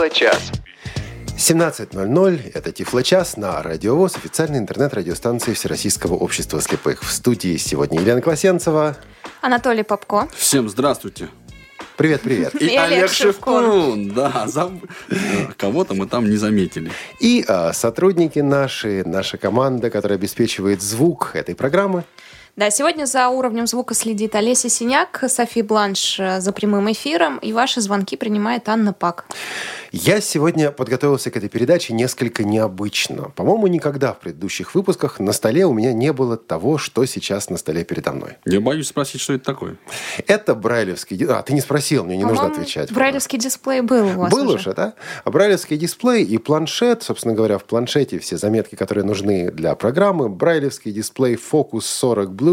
Тифло-час. 17.00 – это Тифло-час на Радиовоз, официальной интернет-радиостанции Всероссийского общества слепых. В студии сегодня Елена Класенцева. Анатолий Попко. Всем здравствуйте. Привет, привет. И Олег Шевкун. Да, за- кого-то мы там не заметили. И а, сотрудники наши, наша команда, которая обеспечивает звук этой программы. Да, сегодня за уровнем звука следит Олеся Синяк, Софи Бланш э, за прямым эфиром, и ваши звонки принимает Анна Пак. Я сегодня подготовился к этой передаче несколько необычно. По-моему, никогда в предыдущих выпусках на столе у меня не было того, что сейчас на столе передо мной. Я боюсь спросить, что это такое. Это брайлевский... А, ты не спросил, мне не нужно отвечать. Брайлевский дисплей был у вас Был уже. уже, да? А Брайлевский дисплей и планшет, собственно говоря, в планшете все заметки, которые нужны для программы. Брайлевский дисплей Focus 40 Blue,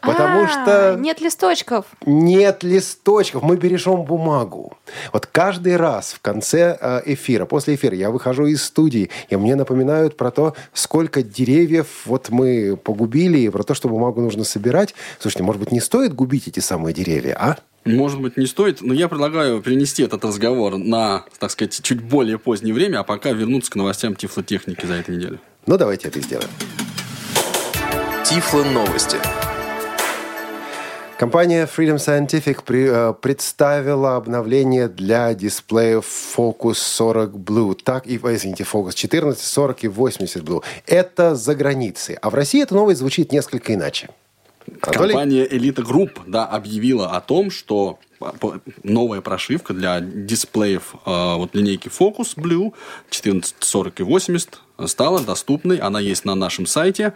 потому А, что Нет листочков. нет листочков, мы бережем бумагу. Вот каждый раз в конце э, эфира, после эфира, я выхожу из студии, и мне напоминают про то, сколько деревьев вот мы погубили, и про то, что бумагу нужно собирать. Слушайте, может быть, не стоит губить эти самые деревья, а? Может быть, не стоит, но я предлагаю перенести этот разговор на, так сказать, чуть более позднее время, а пока вернуться к новостям тифлотехники за эту неделю. Ну, давайте это сделаем. Тифло новости. Компания Freedom Scientific при- э, представила обновление для дисплеев Focus 40 Blue. Так, и, э, извините, Focus 14, 40 и 80 Blue. Это за границей. А в России эта новость звучит несколько иначе. Анатолий? Компания Elite Group да, объявила о том, что по- новая прошивка для дисплеев э, вот линейки Focus Blue 14, 40 и 80 стала доступной. Она есть на нашем сайте.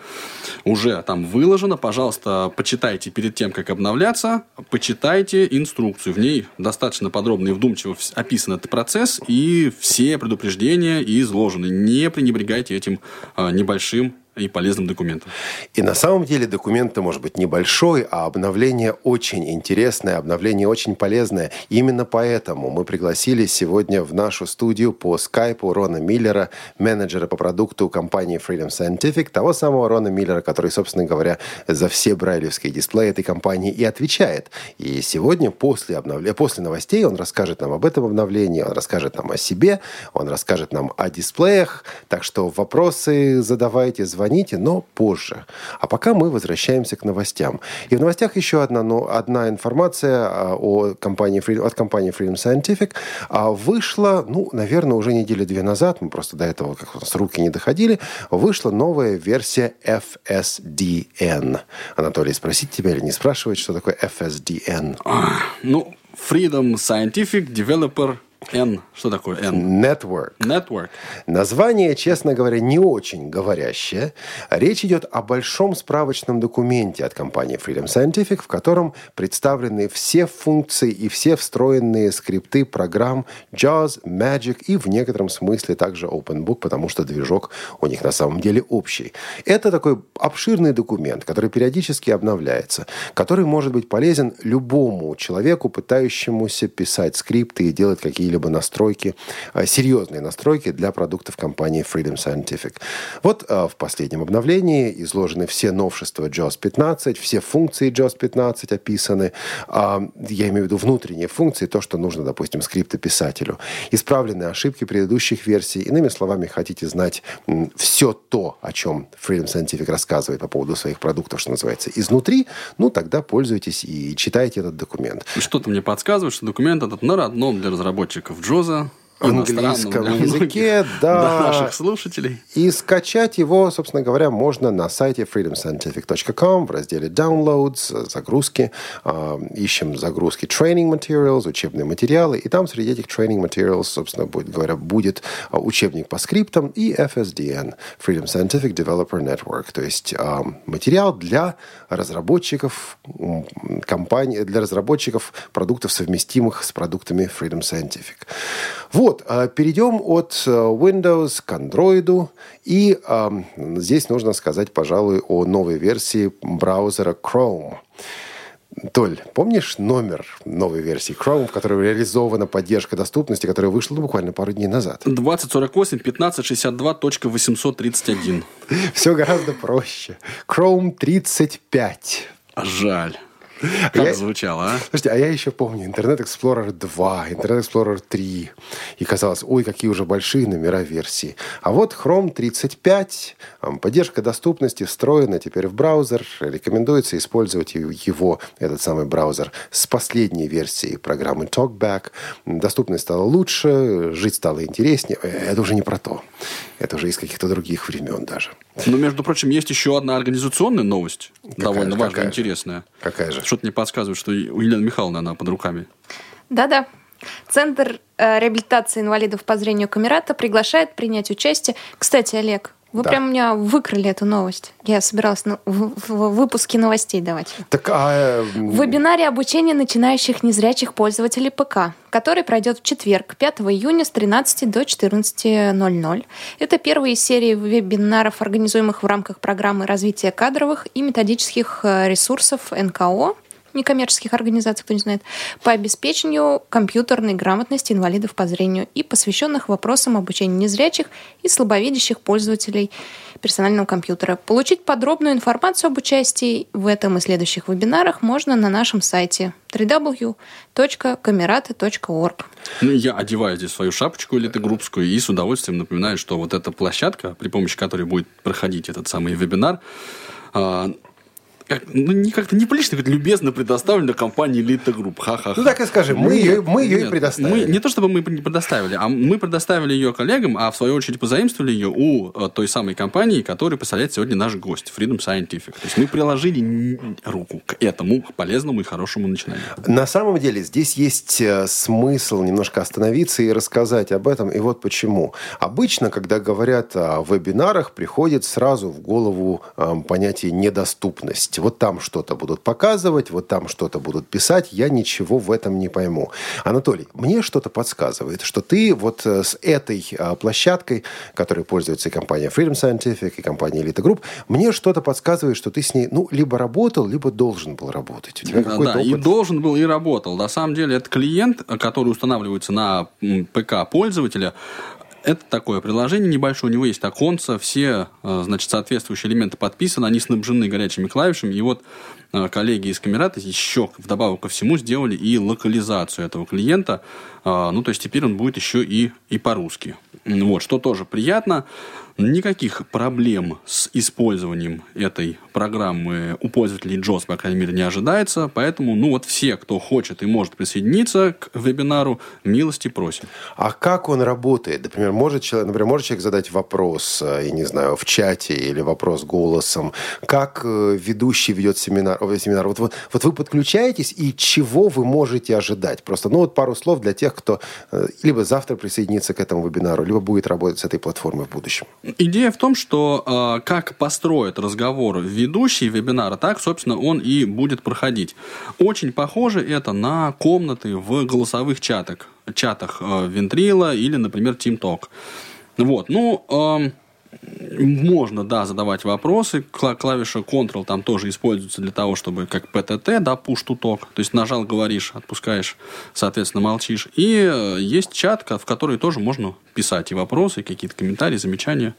Уже там выложена. Пожалуйста, почитайте перед тем, как обновляться. Почитайте инструкцию. В ней достаточно подробно и вдумчиво описан этот процесс. И все предупреждения изложены. Не пренебрегайте этим небольшим и полезным документом. И на самом деле документ-то может быть небольшой, а обновление очень интересное, обновление очень полезное. Именно поэтому мы пригласили сегодня в нашу студию по скайпу Рона Миллера, менеджера по продукту компании Freedom Scientific, того самого Рона Миллера, который, собственно говоря, за все брайлевские дисплеи этой компании и отвечает. И сегодня после, обновления, после новостей он расскажет нам об этом обновлении, он расскажет нам о себе, он расскажет нам о дисплеях. Так что вопросы задавайте, звоните, но позже. А пока мы возвращаемся к новостям. И в новостях еще одна, ну, одна информация а, о компании, от компании Freedom Scientific а, вышла, ну, наверное, уже недели две назад, мы просто до этого как нас руки не доходили, вышла новая версия FSDN. Анатолий, спросить тебя или не спрашивать, что такое FSDN? Ну, Freedom Scientific Developer N. Что такое N? Network. Network. Название, честно говоря, не очень говорящее. Речь идет о большом справочном документе от компании Freedom Scientific, в котором представлены все функции и все встроенные скрипты программ JAWS, Magic и в некотором смысле также OpenBook, потому что движок у них на самом деле общий. Это такой обширный документ, который периодически обновляется, который может быть полезен любому человеку, пытающемуся писать скрипты и делать какие-либо настройки, э, серьезные настройки для продуктов компании Freedom Scientific. Вот э, в последнем обновлении изложены все новшества JAWS 15, все функции JAWS 15 описаны. А, Я имею в виду внутренние функции, то, что нужно, допустим, скриптописателю. Исправлены ошибки предыдущих версий. Иными словами, хотите знать все то, о чем Freedom Scientific рассказывает по поводу своих продуктов, что называется, изнутри, ну, тогда пользуйтесь и читайте этот документ. Что-то мне подсказывает, что документ этот на родном для разработчиков Джоза. Английском языке, да. для наших слушателей. И скачать его, собственно говоря, можно на сайте freedomscientific.com в разделе Downloads, загрузки. А, Ищем загрузки Training Materials, учебные материалы. И там среди этих Training Materials, собственно будет, говоря, будет а, учебник по скриптам и FSDN, Freedom Scientific Developer Network. То есть а, материал для разработчиков м, компаний, для разработчиков продуктов, совместимых с продуктами Freedom Scientific. Вот, а, перейдем от э, Windows к Android. И здесь нужно сказать, пожалуй, о новой версии браузера Chrome. Толь, помнишь номер новой версии Chrome, в которой реализована поддержка доступности, которая вышла ну, буквально пару дней назад? 2048 1562.831. Все гораздо проще. Chrome 35. А Жаль. Как Я- звучало, а? Слушайте, а я еще помню Internet Explorer 2, Internet Explorer 3. И казалось, ой, какие уже большие номера версии. А вот Chrome 35, ам, поддержка доступности встроена теперь в браузер. Рекомендуется использовать его, этот самый браузер, с последней версией программы TalkBack. Доступность стала лучше, жить стало интереснее. Э, Это уже не про то. Это уже из каких-то других времен даже. Но, между прочим, есть еще одна организационная новость, довольно же, важная какая и же? интересная. Какая же? Что-то мне подсказывает, что у Елены Михайловны она под руками. Да-да. Центр э, реабилитации инвалидов по зрению Камерата приглашает принять участие. Кстати, Олег, вы Да. прям у меня выкрали эту новость. Я собиралась на- в, в выпуске новостей давать. Так, а, м, В вебинаре обучения начинающих незрячих пользователей ПК, который пройдет в четверг, 5 июня с 13 до 14.00. Это первая из серии вебинаров, организуемых в рамках программы развития кадровых и методических э, ресурсов НКО некоммерческих организаций, кто не знает, по обеспечению компьютерной грамотности инвалидов по зрению и посвященных вопросам обучения незрячих и слабовидящих пользователей персонального компьютера. Получить подробную информацию об участии в этом и следующих вебинарах можно на нашем сайте www.камераты.орг. Ну, я одеваю здесь свою шапочку элитогруппскую и с удовольствием напоминаю, что вот эта площадка, при помощи которой будет проходить этот самый вебинар, а, как- ну, не как-то не прилично, как любезно предоставлена компании Elite Group. Ха-ха-ха. Ну так и скажи, мы ее, мы ее и предоставили. Мы, не то чтобы мы не предоставили, а мы предоставили ее коллегам, а в свою очередь позаимствовали ее у э, той самой компании, которую представляет сегодня наш гость, Freedom Scientific. То есть мы приложили руку к этому полезному и хорошему начинанию. На самом деле здесь есть э, смысл немножко остановиться и рассказать об этом. И вот почему. Обычно, когда говорят о вебинарах, приходит сразу в голову э, понятие недоступность. Вот там что-то будут показывать, вот там что-то будут писать. Я ничего в этом не пойму. Анатолий, мне что-то подсказывает, что ты вот э, с этой э, площадкой, которой пользуется и компания Freedom Scientific, и компания Elite Group, мне что-то подсказывает, что ты с ней, ну, либо работал, либо должен был работать. У тебя Да, какой-то да, и опыт должен был, и работал. На самом деле, это клиент, который устанавливается на ПК пользователя. Это такое приложение небольшое, у него есть оконца, все, э, значит, соответствующие элементы подписаны, они снабжены горячими клавишами, и вот э, коллеги из Камерата еще вдобавок ко всему сделали и локализацию этого клиента, Э, ну, то есть теперь он будет еще и, и по-русски. Вот, что тоже приятно. Никаких проблем с использованием этой программы у пользователей JOS, по крайней мере, не ожидается. Поэтому, ну вот все, кто хочет и может присоединиться к вебинару, милости просим. А как он работает? Например, может человек, например, может человек задать вопрос, э, я не знаю, в чате или вопрос голосом? Как э, ведущий ведет семинар? семинар? Вот, вот, вот вы подключаетесь, и чего вы можете ожидать? Просто, ну вот пару слов для тех, кто э, либо завтра присоединится к этому вебинару, либо будет работать с этой платформой в будущем. Идея в том, что э, как построит разговор ведущий вебинара, так, собственно, он и будет проходить. Очень похоже это на комнаты в голосовых чатах, чатах э, Вентрила или, например, TeamTalk. Вот, ну, эм, можно, да, задавать вопросы. Кла- клавиша Ctrl там тоже используется для того, чтобы как PTT, да, push to talk. То есть нажал, говоришь, отпускаешь, соответственно, молчишь. И э, есть чат, в который тоже можно писать и вопросы, и какие-то комментарии, замечания.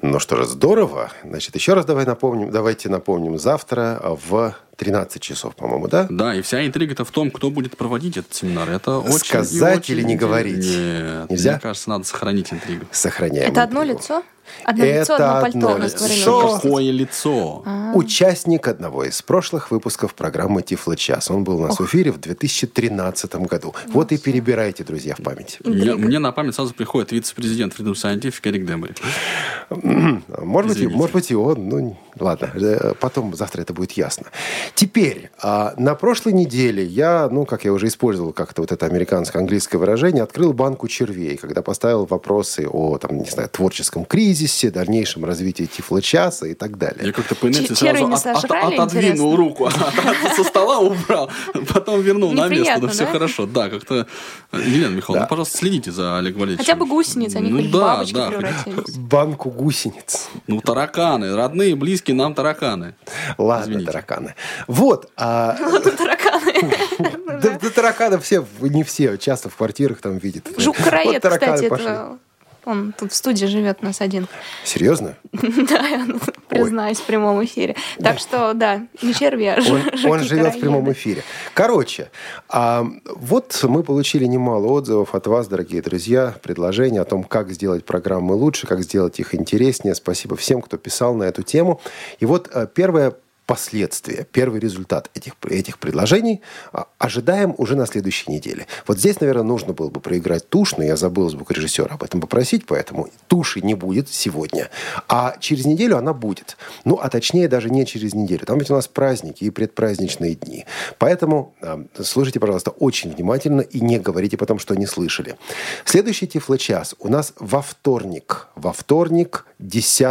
Ну что же, здорово. Значит, еще раз давай напомним, давайте напомним завтра в 13 часов, по-моему, да? Да, и вся интрига-то в том, кто будет проводить этот семинар. Это очень Сказать очень или не говорить? Нет, Нельзя? мне кажется, надо сохранить интригу. Сохраняем. Это одно интригу. лицо? Одно лицо, Это одно пальто одно лицо. Какое лицо? А. Участник одного из прошлых выпусков программы «Тифло час». Он был у нас в эфире в 2013 году. Вот и перебирайте, друзья, в память. Я- мне на память сразу приходит вице-президент Freedom Scientific Эрик Дембри. Может быть, может быть, и он. Ну, ладно, э, потом завтра это будет ясно. Теперь, а, на прошлой неделе я, ну, как я уже использовал как-то вот это американско-английское выражение, открыл банку червей, когда поставил вопросы о, там, не знаю, творческом кризисе, дальнейшем развитии Тифло-часа и так далее. Я как-то по инерции сразу не от- от- сожрали, отодвинул интересно? руку, со стола убрал, потом вернул на место. Неприятно, Да все хорошо. Да, как-то... Елена Михайловна, ну, пожалуйста, следите за Олегом Валерьевичем. Хотя бы гусеницы, они Ну хоть бабочки да. превратились. Банку гусениц. Ну, тараканы, родные, близкие нам тараканы. Ладно, тараканы. Вот. а, Тараканы. да, да тараканы все, не все, часто в квартирах там видят. Жук-караед, Вот тараканы кстати, пошли. это Он тут в студии живет у нас один. Серьезно? Да, я признаюсь в прямом эфире. Так что, да, не черви, а Он живет в прямом эфире. Короче, а, вот мы получили немало отзывов от вас, дорогие друзья, предложений о том, как сделать программы лучше, как сделать их интереснее. Спасибо всем, кто писал на эту тему. И вот э, первое последствия, первый результат этих, этих предложений а, ожидаем уже на следующей неделе. Вот здесь, наверное, нужно было бы проиграть тушь, но я забыл звукорежиссера об этом попросить, поэтому туши не будет сегодня. А через неделю она будет. Ну, а точнее даже не через неделю. Там ведь у нас праздники и предпраздничные дни. Поэтому э, слушайте, пожалуйста, очень внимательно и не говорите потом, что не слышали. Следующий Тифло-час у нас во вторник. Во вторник 10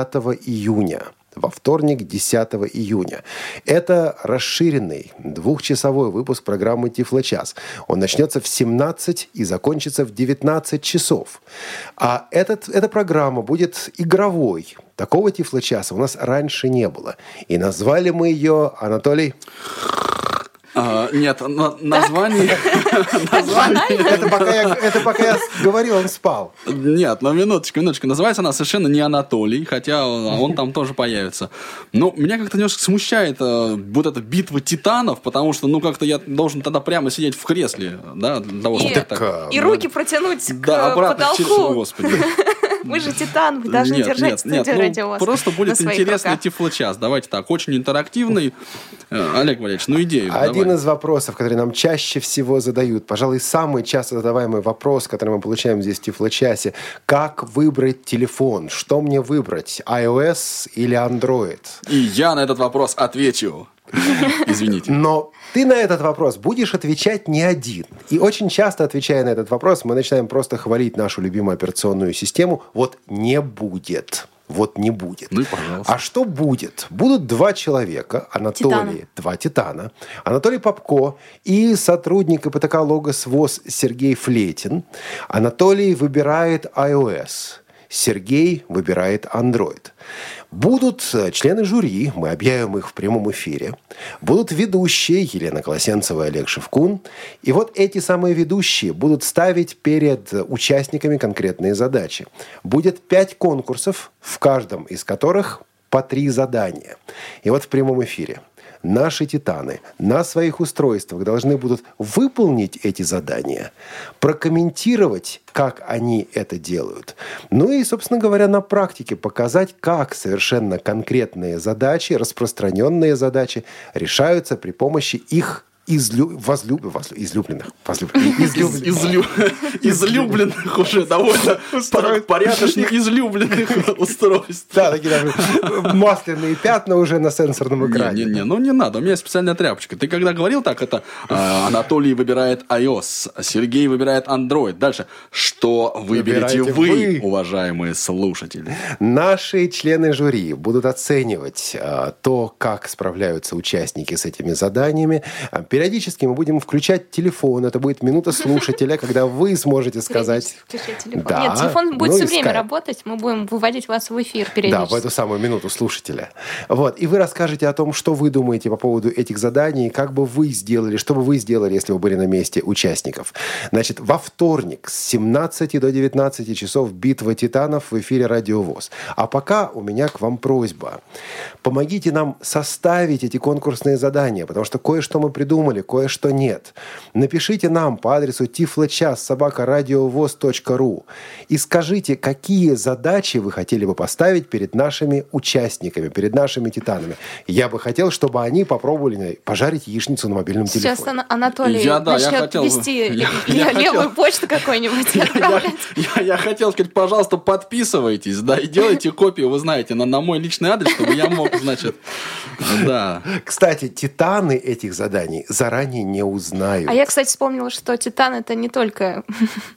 июня во вторник, 10 июня. Это расширенный двухчасовой выпуск программы «Тифлочас». Он начнется в 17 и закончится в 19 часов. А этот, эта программа будет игровой. Такого «Тифлочаса» у нас раньше не было. И назвали мы ее, Анатолий... А, нет, на, название... Это пока, я, это пока я говорил, он спал. Нет, ну минуточку, минуточку. Называется она совершенно не Анатолий, хотя он там тоже появится. Но меня как-то немножко смущает э, вот эта битва титанов, потому что, ну, как-то я должен тогда прямо сидеть в кресле, да, для того, чтобы так... И руки протянуть к потолку. Господи. Мы же титан, вы должны нет, держать нет, студию нет, ну. Просто будет интересный тифлочас. Давайте так, очень интерактивный. Э, Олег Валерьевич, ну идею Один давай. из вопросов, который нам чаще всего задают, пожалуй, самый часто задаваемый вопрос, который мы получаем здесь в тифлочасе. Как выбрать телефон? Что мне выбрать? iOS или Android? И я на этот вопрос отвечу. Извините. Но ты на этот вопрос будешь отвечать не один. И очень часто, отвечая на этот вопрос, мы начинаем просто хвалить нашу любимую операционную систему. Вот не будет. Вот не будет. Ну и пожалуйста. А что будет? Будут два человека, Анатолий, Титана. два титана, Анатолий Попко и сотрудник ИПТК Логос ВОЗ Сергей Флетин. Анатолий выбирает iOS. Сергей выбирает Android. Будут э, члены жюри, мы объявим их в прямом эфире. Будут ведущие Елена Колосенцева и Олег Шевкун. И вот эти самые ведущие будут ставить перед участниками конкретные задачи. Будет пять конкурсов, в каждом из которых по три задания. И вот в прямом эфире наши титаны на своих устройствах должны будут выполнить эти задания, прокомментировать, как они это делают. Ну и, собственно говоря, на практике показать, как совершенно конкретные задачи, распространенные задачи решаются при помощи их излю... возлюб... возлю... излюбленных. Возлюб... Излюбленных. Излю... Излюбленных уже довольно порядочных излюбленных устройств. Да, такие даже масляные пятна уже на сенсорном экране. Не-не-не, ну не надо, у меня специальная тряпочка. Ты когда говорил так, это э, Анатолий выбирает iOS, Сергей выбирает Android. Дальше, что выберете вы, уважаемые слушатели? Наши члены жюри будут оценивать э, то, как справляются участники с этими заданиями. А Периодически мы будем включать телефон. Это будет минута слушателя, когда вы сможете сказать... Телефон. Да, Нет, телефон будет ну все время скайп. работать. Мы будем выводить вас в эфир Да, периодически. в эту самую минуту слушателя. Вот. И вы расскажете о том, что вы думаете по поводу этих заданий, как бы вы сделали, что бы вы сделали, если бы были на месте участников. Значит, во вторник с 17 до 19 часов «Битва титанов» в эфире «Радио ВОЗ». А пока у меня к вам просьба. Помогите нам составить эти конкурсные задания, потому что кое-что мы придумали, кое-что нет. Напишите нам по адресу тифлочас собака ру и скажите, какие задачи вы хотели бы поставить перед нашими участниками, перед нашими титанами. Я бы хотел, чтобы они попробовали пожарить яичницу на мобильном Сейчас телефоне. Ана- Анатолий Я- да, я начнет хотел бы- вести я- я левую хотел- почту какой-нибудь Я, я- я хотел сказать, пожалуйста, подписывайтесь, да, и делайте копию, вы знаете, на, на мой личный адрес, чтобы я мог, значит, да. Кстати, титаны этих заданий заранее не узнают. А я, кстати, вспомнила, что Титан это не только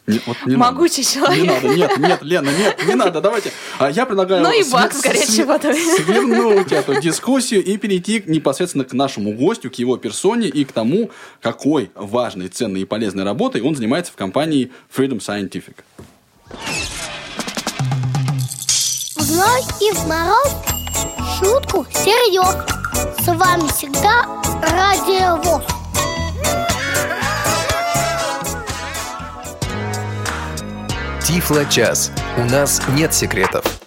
Не- вот не могучий надо. Не человек. надо, нет, нет, Лена, нет, не надо, давайте. А я предлагаю... Ну и бак с горячей водой. Свернуть эту дискуссию и перейти непосредственно к нашему гостю, к его персоне и к тому, какой важной, ценной и полезной работой он занимается в компании Freedom Scientific. В зной и в мороз шутку серьез. С вами всегда Радио ВОЗ. Тифло-час. У нас нет секретов.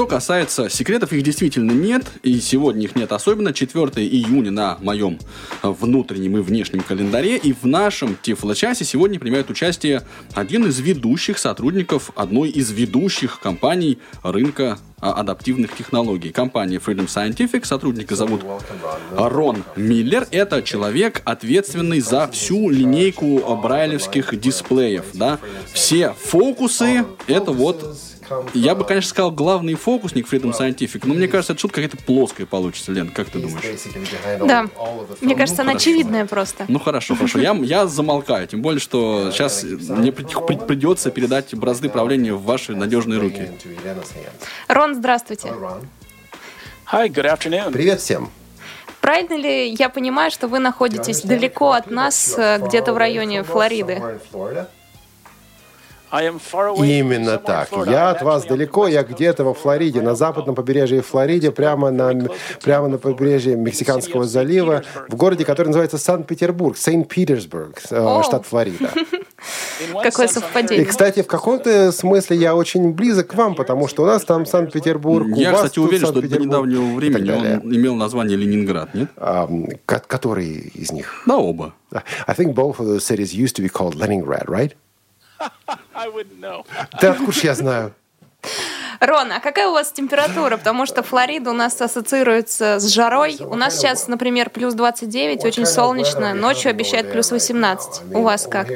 Что касается секретов, их действительно нет, и сегодня их нет особенно. 4 июня на моем внутреннем и внешнем календаре, и в нашем Тифло-часе сегодня принимает участие один из ведущих сотрудников одной из ведущих компаний рынка а, адаптивных технологий. Компания Freedom Scientific, сотрудника зовут Рон Миллер. Это человек, ответственный за всю линейку брайлевских дисплеев. Да? Все фокусы, это вот я бы, конечно, сказал, главный фокусник Freedom Scientific, но мне кажется, эта шутка какая-то плоская получится, Лен, как ты думаешь? Да. Мне кажется, она очевидная просто. Ну хорошо, хорошо. Я, я замолкаю, тем более, что сейчас мне придется передать бразды правления в ваши надежные руки. Рон, здравствуйте. Hi, good afternoon. Привет всем. Правильно ли я понимаю, что вы находитесь далеко от нас, э, где-то в районе Флориды? Именно так. Я от вас далеко, я где-то во Флориде, на западном побережье Флориды, прямо на, прямо на побережье Мексиканского залива, в городе, который называется Санкт-Петербург, Сейнт-Питерсбург, э, штат Флорида. Какое совпадение. И, кстати, в каком-то смысле я очень близок к вам, потому что у нас там Санкт-Петербург, Я, кстати, уверен, что до недавнего времени он имел название Ленинград, нет? А, который из них? Да, оба. I think both of those cities used to be called Leningrad, right? I wouldn't know. Да откуда ж я знаю? Рон, а какая у вас температура? Потому что Флорида у нас ассоциируется с жарой. У нас сейчас, например, плюс 29, очень солнечно. Ночью обещают плюс 18. У вас как?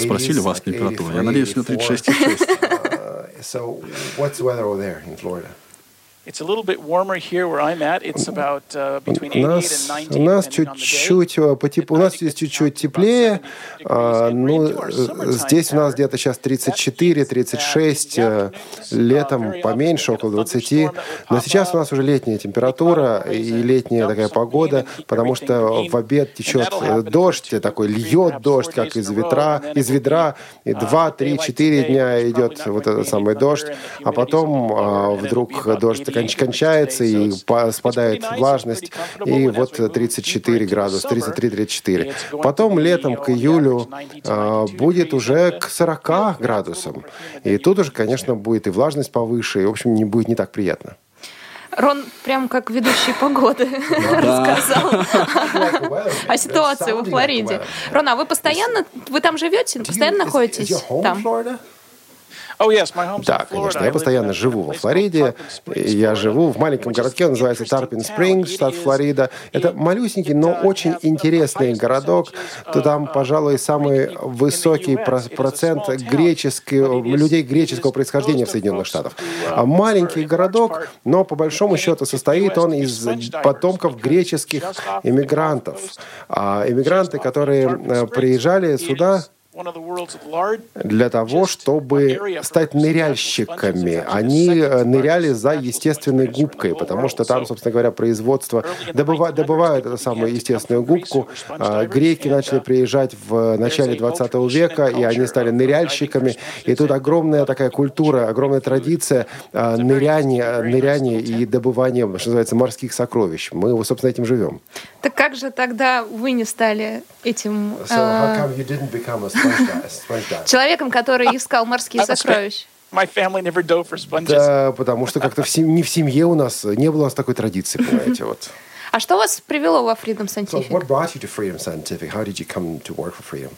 Спросили вас температуру. Я надеюсь, на 36,6. У нас чуть-чуть по типу, у нас здесь чуть-чуть теплее, а, ну, э, здесь у нас где-то сейчас 34-36, э, летом поменьше, около 20, но сейчас у нас уже летняя температура и летняя такая погода, потому что в обед течет э, дождь, такой льет дождь, как из ветра, из ведра, и 2, 3, 4 дня идет вот этот самый дождь, а потом а, вдруг дождь конч- кончается и па- спадает влажность, и вот 34 градуса, 33-34. Потом летом к июлю а, будет уже к 40 градусам. И тут уже, конечно, будет и влажность повыше, и, в общем, не будет не так приятно. Рон прям как ведущий погоды рассказал о ситуации во Флориде. Рон, а вы постоянно, вы там живете, постоянно находитесь там? Oh, yes, my home's in Да, Florida. конечно. Я постоянно живу во Флориде. Я живу в маленьком городке, он называется Тарпин. Спрингс, штат Флорида. Это малюсенький, но очень интересный городок. То там, uh, пожалуй, самый высокий процент греческих, людей греческого происхождения в Соединенных Штатах. uh, А Маленький городок, но по большому счету состоит он из потомков греческих иммигрантов. А иммигранты, которые э, приезжали сюда для того, чтобы стать ныряльщиками. Они э, ныряли за естественной губкой, потому что там, собственно говоря, производство добыва- добывают эту самую естественную губку. А, Греки начали приезжать в начале 20 века, и они стали ныряльщиками. И тут огромная такая культура, огромная традиция ныряния, ныряния и добывания, что называется, морских сокровищ. Мы, собственно, этим живем. Так как же тогда вы не стали этим э, человеком, который искал морские сокровища? My family never dove for sponges. Да, потому что как-то в сем- не в семье у нас не было у нас такой традиции, понимаете, вот. А что вас привело во Freedom So Scientific? what brought you to Freedom Scientific? How did you come to work for Freedom?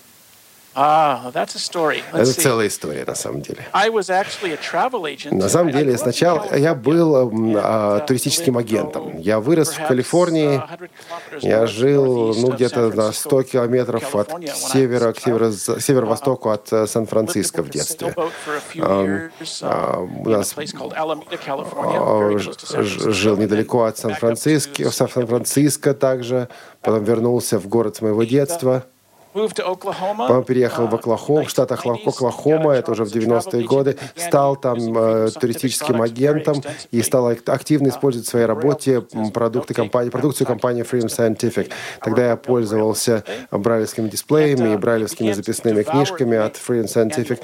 Ah, that's a story. Это целая история, на самом деле. I was actually a travel agent. На самом деле, сначала я был эм, а, uh, туристическим агентом. oh, Я вырос в Калифорнии. uh, 100 kilometers Я жил, ну, где-то на Francisco, 100 километров от севера, к северо- северо-востоку от э, Сан-Франциско в детстве. Um, а, uh, у нас а, жил недалеко от Сан-Франциско, в Сан-Франциско также. Потом вернулся в город моего детства. Потом переехал в uh, Оклахому, в штатах 1990s, Оклахома, это уже в job as a 90-е travel годы, стал там э, туристическим агентом и стал ак- активно extensively. использовать в своей работе продукты компании, продукцию компании Freedom Scientific. Тогда я пользовался брайлевскими дисплеями и брайлевскими записными книжками от Freedom Scientific.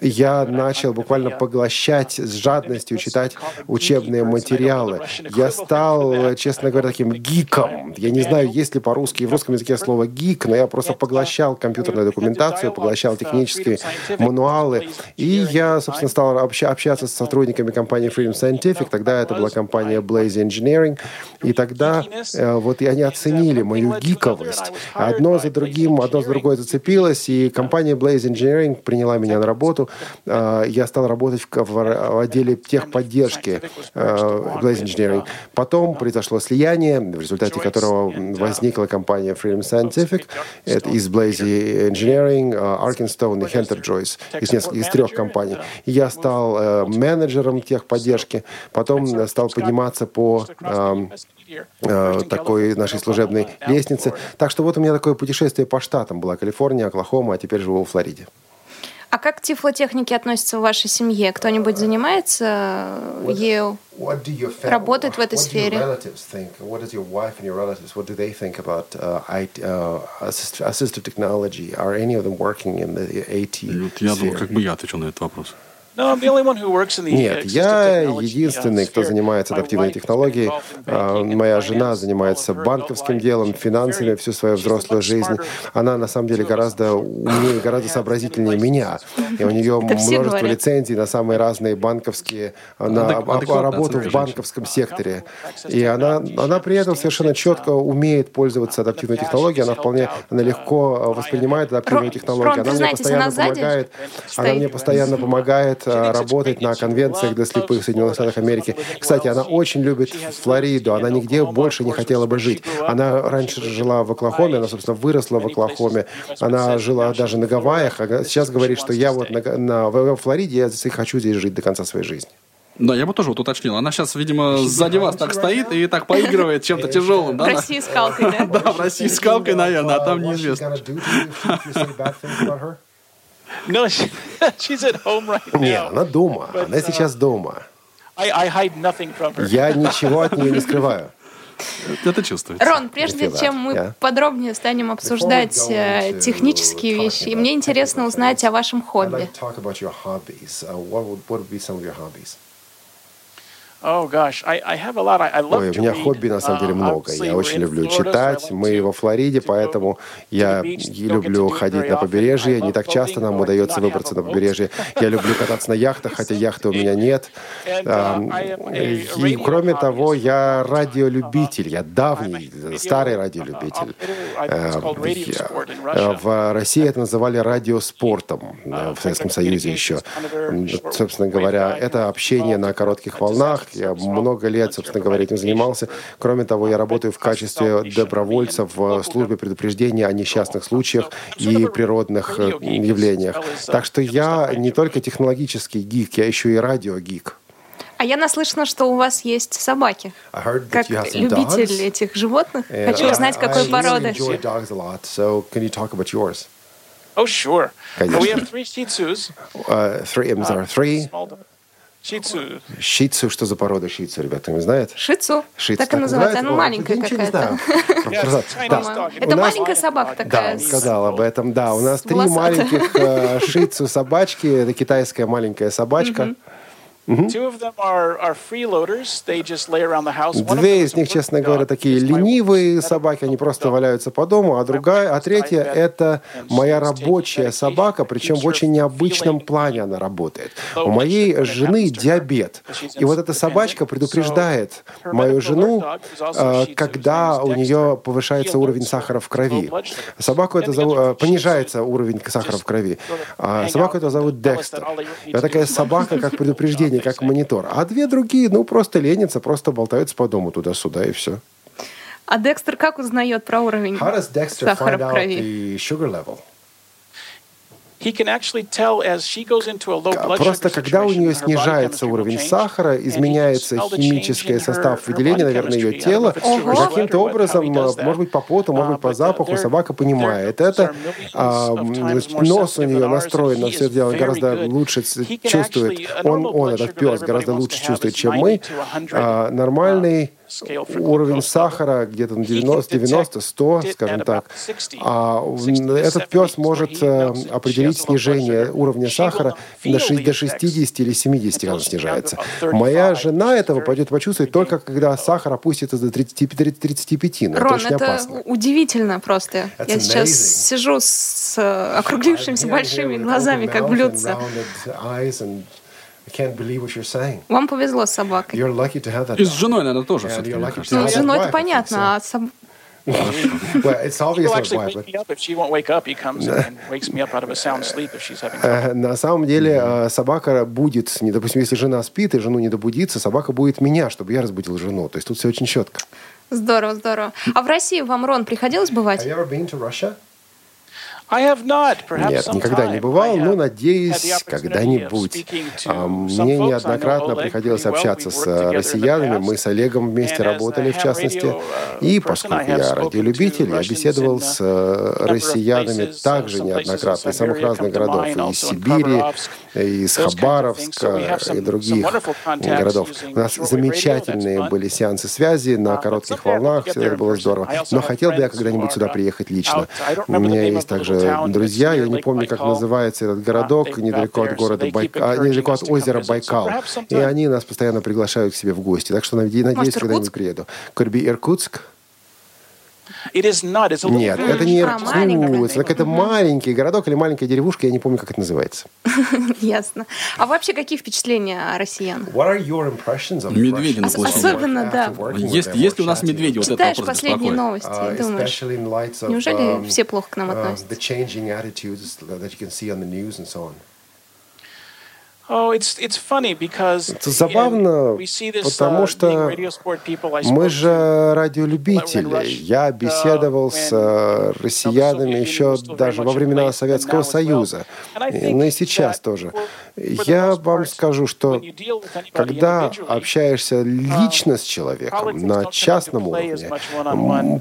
Я начал буквально поглощать с жадностью читать учебные материалы. Я стал, честно говоря, таким гиком. Я не знаю, есть ли по-русски и в русском языке слово гик, но я просто поглощал поглощал компьютерную документацию, поглощал технические мануалы. И я, собственно, стал общаться с сотрудниками компании Freedom Scientific. Тогда это была компания Blaze Engineering. И тогда э, вот и они оценили мою гиковость. Одно за другим, одно за другое зацепилось, и компания Blaze Engineering приняла меня на работу. Э, я стал работать в отделе техподдержки э, Blaze Engineering. Потом произошло слияние, в результате которого возникла компания Freedom Scientific. Это из Blaze Engineering, Arkenstone и Hunter Joyce. Из, из трех компаний. И я стал менеджером техподдержки. Потом стал подниматься по э, такой нашей служебной лестнице. Так что вот у меня такое путешествие по штатам. Была Калифорния, Оклахома, а теперь живу в Флориде. А как к тифлотехнике относятся в вашей семье? Кто-нибудь занимается ею? Работает в этой сфере? Я думаю, как бы я отвечал на этот вопрос. Нет, я единственный, кто занимается адаптивной технологией. А, моя жена занимается банковским делом, финансами всю свою взрослую жизнь. Она на самом деле гораздо умнее, гораздо сообразительнее меня. И у нее множество лицензий на самые разные банковские, на работу в банковском секторе. И она, она при этом совершенно четко умеет пользоваться адаптивной технологией. Она вполне она легко воспринимает адаптивную технологию. Она мне постоянно помогает. Она мне постоянно помогает работать на конвенциях для слепых в Соединенных Штатах Америки. Кстати, она очень любит Флориду, она нигде больше не хотела бы жить. Она раньше жила в Оклахоме, она, собственно, выросла в Оклахоме, она жила даже на Гавайях, а сейчас говорит, что я вот на, на, в Флориде, я хочу здесь жить до конца своей жизни. Да, я бы тоже вот уточнил. Она сейчас, видимо, сзади вас так стоит и так поигрывает чем-то тяжелым, да? В России скалкой, да? Да, в России скалкой, наверное, а там неизвестно. No, she, she's at home right now. Нет, она дома. But, она сейчас дома. I, I hide nothing from her. Я ничего от нее не скрываю. Это чувствуется. Рон, прежде чем мы yeah. подробнее станем обсуждать технические вещи, мне интересно узнать о вашем хобби. Ой, у меня хобби на самом деле uh, много. Я очень люблю читать. Мы во Флориде, поэтому я люблю ходить на побережье. Не так часто нам удается выбраться на побережье. Я люблю кататься на яхтах, хотя яхты у меня нет. Uh, и кроме того, я радиолюбитель. Я давний, старый радиолюбитель. Э, в России это называли радиоспортом, uh, в Советском Союзе еще. Собственно говоря, это общение на коротких волнах, я много лет, собственно говоря, этим занимался. Кроме того, я работаю в качестве добровольца в службе предупреждения о несчастных случаях и природных э, явлениях. Так что я не только технологический гик, я еще и радиогик. А я наслышана, что у вас есть собаки. Как любитель этих животных, хочу узнать, какой породы. Oh, sure. Конечно. We have three Shih Tzus. Uh, three, I'm sorry, three. Шицу. Шицу, что за порода шицу, ребята, не знают? Шицу. Шицу. Так, так и называется. Она маленькая какая-то. Это маленькая собака такая. Да, сказал об этом. Да, у нас три маленьких э, шицу собачки. Это китайская маленькая собачка. Две из них, честно говоря, такие ленивые собаки, они просто валяются по дому, а другая, а третья — это моя рабочая собака, причем в очень необычном плане она работает. У моей жены диабет, и вот эта собачка предупреждает мою жену, э, когда у нее повышается уровень сахара в крови. Собаку это зовут, понижается уровень сахара в крови. А собаку это зовут Декстер. Это такая собака, как предупреждение как монитор. А две другие, ну, просто ленятся, просто болтаются по дому туда-сюда и все. А Декстер как узнает про уровень сахара в крови? Просто когда у нее снижается уровень сахара, изменяется химический состав выделения, наверное, ее тела, каким-то образом, может быть, по поту, может быть, по запаху, собака понимает это. А, нос у нее настроен на все это дело, гораздо лучше чувствует. Он, он, этот пес, гораздо лучше чувствует, чем мы. А, нормальный уровень сахара где-то на 90, 90 100, скажем так. А м, 60 to этот 70, пес может э, определить снижение уровня сахара до feel ши- до the 60 или 70, когда он снижается. Моя 35. жена этого пойдет почувствовать только когда сахар опустится до 30 35. Но это Рон, очень это опасно. удивительно просто. That's Я сейчас amazing. сижу с э, округлившимся большими глазами, как блюдце. Вам повезло с собакой. You're lucky to have that И с женой, наверное, тоже Ну, have с that женой это понятно, а соб- Well, it's obvious actually why, but- me up if she won't wake up. He comes and wakes me up out of a sound sleep if she's having trouble. Э, На самом деле э, собака будет, не, допустим, если жена спит и жену не добудится, собака будет меня, чтобы я разбудил жену. То есть тут все очень четко. здорово, здорово. А в России вам, Рон, приходилось бывать? Have you ever been to Russia? I have not, perhaps Нет, никогда не бывал, но надеюсь, когда-нибудь. А, Мне неоднократно приходилось общаться с россиянами. Мы с Олегом вместе работали, в частности. uh, И поскольку я радиолюбитель, я беседовал с uh, э, россиянами uh, также неоднократно из самых разных городов. И из Сибири, и из Хабаровска, и других городов. У нас замечательные были сеансы связи на Uh, коротких волнах. Все это было здорово. Но хотел бы я когда-нибудь сюда uh, приехать лично. У меня есть также друзья, that's я не помню, как называется этот городок, недалеко от города Байкал, недалеко от озера Байкал. И они нас постоянно приглашают к себе в гости. Так что наде- надеюсь, когда-нибудь приеду. Be Иркутск? It is not. It's a little Нет, это не А. Иркутск. Так это маленький городок или маленькая деревушка, я не помню, как это называется. Ясно. А вообще какие впечатления о of Медведи на. Особенно, да. Есть, есть ли у нас медведи? Вот это Читаешь вопрос последние новости Uh, и думаешь, lights of, неужели um, все плохо к нам uh, относятся? Это забавно, потому uh, что Мы же to радиолюбители. Я беседовал с э, россиянами еще даже во времена Советского Союза. И- Ну и сейчас тоже. Я вам скажу, что когда общаешься лично с человеком на частном уровне,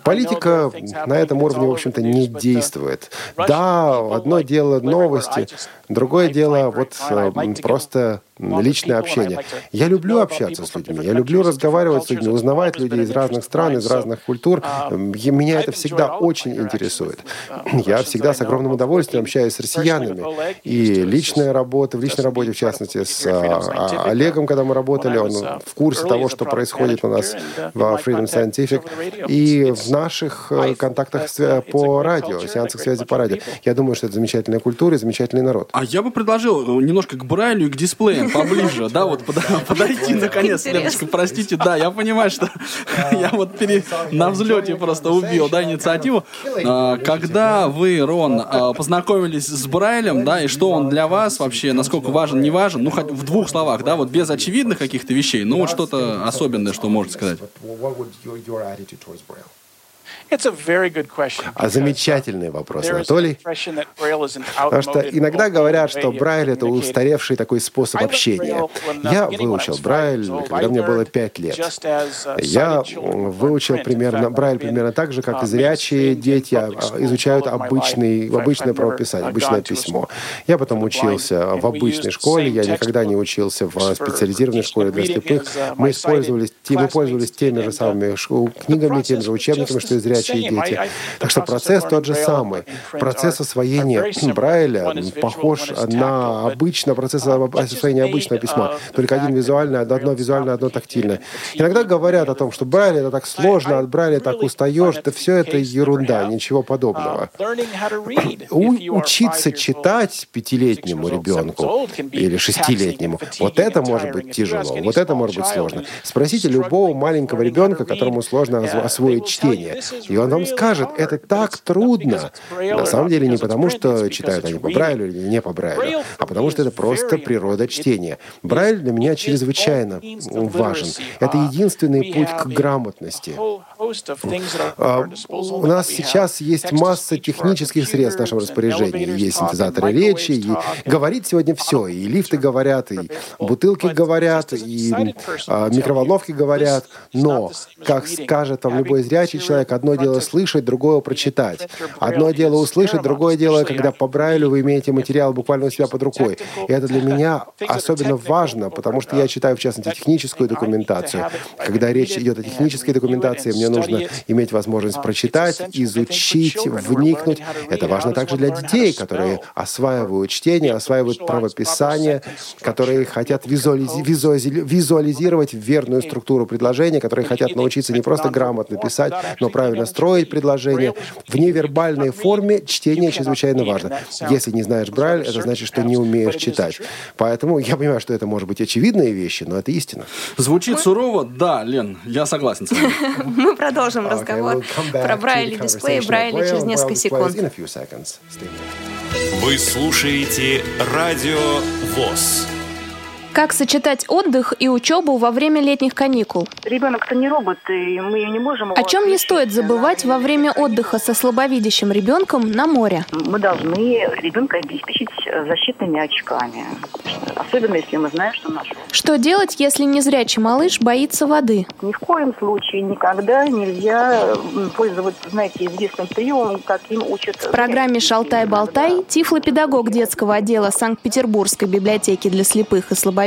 политика на этом уровне, в общем-то, не действует. Да, одно дело новости, другое дело вот э, м, просто личное общение. Я люблю общаться с людьми, я люблю разговаривать с людьми, узнавать людей из разных стран, из разных культур. И Меня это всегда очень интересует. Я всегда с огромным удовольствием общаюсь с россиянами. И личная работа, в личной работе, в частности, с а, Олегом, когда мы работали, он в курсе того, что происходит у нас в Freedom Scientific, и в наших э, контактах по радио, сеансах связи по радио. Я думаю, что это замечательная культура и замечательный народ. А я бы предложил э, немножко к Брайлю и к дисплеям поближе, да, вот под- подойти наконец. Леночка, простите, да, я понимаю, что я вот на взлете просто убил, да, инициативу. А, Когда вы, Рон, а, познакомились с Брайлем, да, и что он для вас вообще, насколько важен, не важен, ну, хоть в двух словах, да, вот без очевидных каких-то вещей, ну, вот что-то особенное, что можете сказать. А замечательный вопрос, Анатолий. Потому что иногда говорят, что Брайль — это устаревший такой способ общения. Uh, Я выучил Брайль, когда мне было пять лет. uh, Я выучил примерно Брайль примерно так же, как и uh, зрячие дети а, а, изучают обычный, обычное правописание, uh, обычное письмо. Я потом учился в обычной школе, я никогда не учился в специализированной школе для слепых. uh, Мы использовались, мы пользовались теми же самыми книгами, теми же учебниками, что и зрячие дети. Так что процесс тот же самый. Процесс освоения Брайля похож на обычно процесс освоения обычного письма. Только один визуальный, одно визуальное, одно тактильное. Иногда говорят о том, что Брайль это так сложно, от Брайля так устаешь, да все это ерунда, ничего подобного. У- учиться читать пятилетнему ребенку или шестилетнему, вот это может быть тяжело, вот это может быть сложно. Спросите любого маленького ребенка, которому сложно ос- освоить чтение, и он вам скажет, это так трудно. На самом деле не потому, что читают они по Брайлю или не по Брайлю, а потому что это просто природа чтения. Брайль для меня чрезвычайно важен. Это единственный путь к грамотности. А, У нас сейчас есть масса технических средств в нашем распоряжении. Есть синтезаторы речи, и говорит сегодня все. И лифты говорят, и бутылки говорят, и а, микроволновки говорят. Но, как скажет вам любой зрячий человек, одно дело слышать, другое прочитать. Одно дело услышать, другое дело, когда по Брайлю вы имеете материал буквально у себя под рукой. И это для меня особенно важно, потому что я читаю, в частности, техническую документацию. Когда речь идет о технической документации, мне нужно иметь возможность прочитать, изучить, вникнуть. Это важно также для детей, которые осваивают чтение, осваивают правописание, которые хотят визуализи- визуализировать верную структуру предложения, которые хотят научиться не просто грамотно писать, но правильно строить предложение. В невербальной форме чтение чрезвычайно важно. Если не знаешь Брайль, это значит, что не умеешь читать. Поэтому я понимаю, что это может быть очевидные вещи, но это истина. Звучит сурово? Да, Лен, я согласен с вами. Мы продолжим разговор про Брайли дисплей и Брайли через несколько секунд. Вы слушаете Радио ВОЗ. Как сочетать отдых и учебу во время летних каникул? Ребенок-то не робот, и мы не можем О чем не стоит забывать во время отдыха со слабовидящим ребенком на море? Мы должны ребенка обеспечить защитными очками. Особенно, если мы знаем, что наш Что делать, если незрячий малыш боится воды? Ни в коем случае никогда нельзя пользоваться, знаете, известным приемом, каким учат... В программе «Шалтай-болтай» тифлопедагог детского отдела Санкт-Петербургской библиотеки для слепых и слабовидящих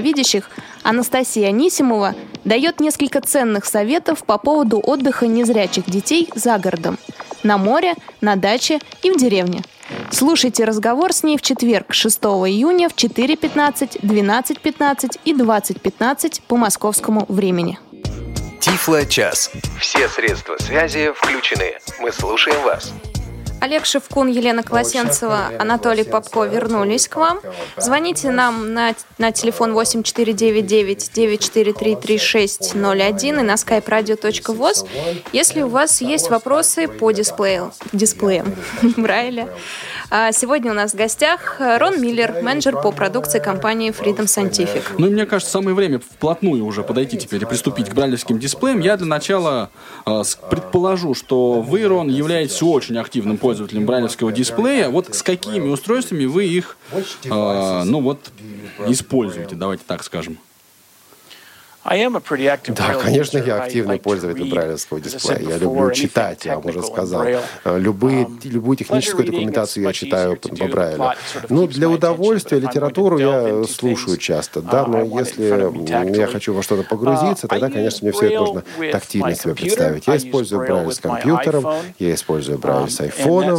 Анастасия Анисимова дает несколько ценных советов по поводу отдыха незрячих детей за городом. На море, на даче и в деревне. Слушайте разговор с ней в четверг, 6 июня в 4.15, 12.15 и 20.15 по московскому времени. Тифло-час. Все средства связи включены. Мы слушаем вас. Олег Шевкун, Елена Колосенцева, Анатолий Попко вернулись к вам. Звоните нам на, на телефон 8499-943-3601 и на skype radio.voz, если у вас есть вопросы по дисплею, дисплеям Брайля. А Сегодня у нас в гостях Рон Миллер, менеджер по продукции компании Freedom Scientific. Ну и мне кажется, самое время вплотную уже подойти теперь и приступить к брайлевским дисплеям. Я для начала э, с- предположу, что вы, Рон, являетесь очень активным пользователем брайлевского дисплея. Вот с какими устройствами вы их, э, ну вот, используете, давайте так скажем. I am a pretty active Да, конечно, я активный пользователь брайлевского дисплея. Я люблю читать, я вам уже сказал. Любые, Um, любую техническую документацию я читаю по. Брайлю. Ну, для удовольствия литературу я слушаю часто, uh, да, I но если я хочу во что-то погрузиться, Uh, тогда, I конечно, мне все это нужно тактильно себе представить. Я использую Брайль с компьютером, я использую Брайль с Um, айфоном.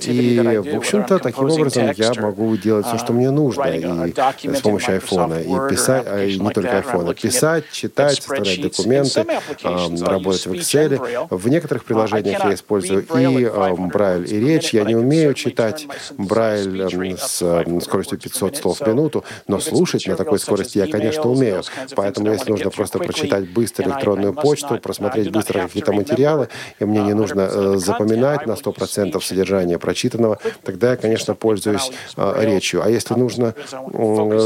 И, в общем-то, таким образом я могу делать все, что uh, мне нужно, writing a и с помощью айфона, и писать, и не только at писать, читать, составлять документы, а, работать в Excel. В некоторых Uh, I приложениях я использую и at а, 500 Брайль, и речь. Я не умею читать Брайль с to м, 500 скоростью words per 500 minute. слов в минуту, но слушать на такой скорости я, конечно, умею. Поэтому если нужно просто прочитать быстро электронную почту, I просмотреть быстро какие-то материалы, и мне не uh, нужно 100% of э, запоминать на I will use 100% speech. содержания прочитанного, тогда я, конечно, пользуюсь а, речью. А если нужно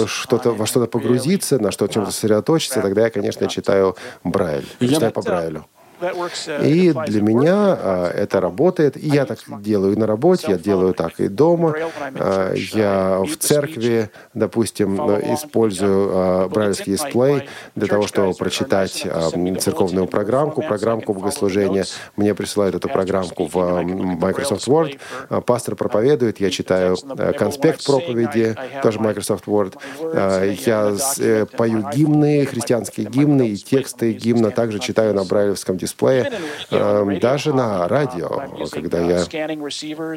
что-то, во что-то погрузиться, на что чем-то сосредоточиться, тогда я, конечно, читаю Брайль. Я Читаю по Брайлю. И для меня work. а, это работает. И я так делаю и на работе, я делаю так и дома. А, Я в церкви, допустим, ну, использую а, брайлевский дисплей для того, чтобы прочитать а, церковную программку, программку богослужения. Мне присылают эту программку в а, Microsoft Word. А, Пастор проповедует, я читаю а, конспект проповеди, тоже Microsoft Word. А, Я э, пою гимны, христианские гимны и тексты гимна также читаю на брайлевском дисплее, э, даже на радио, когда я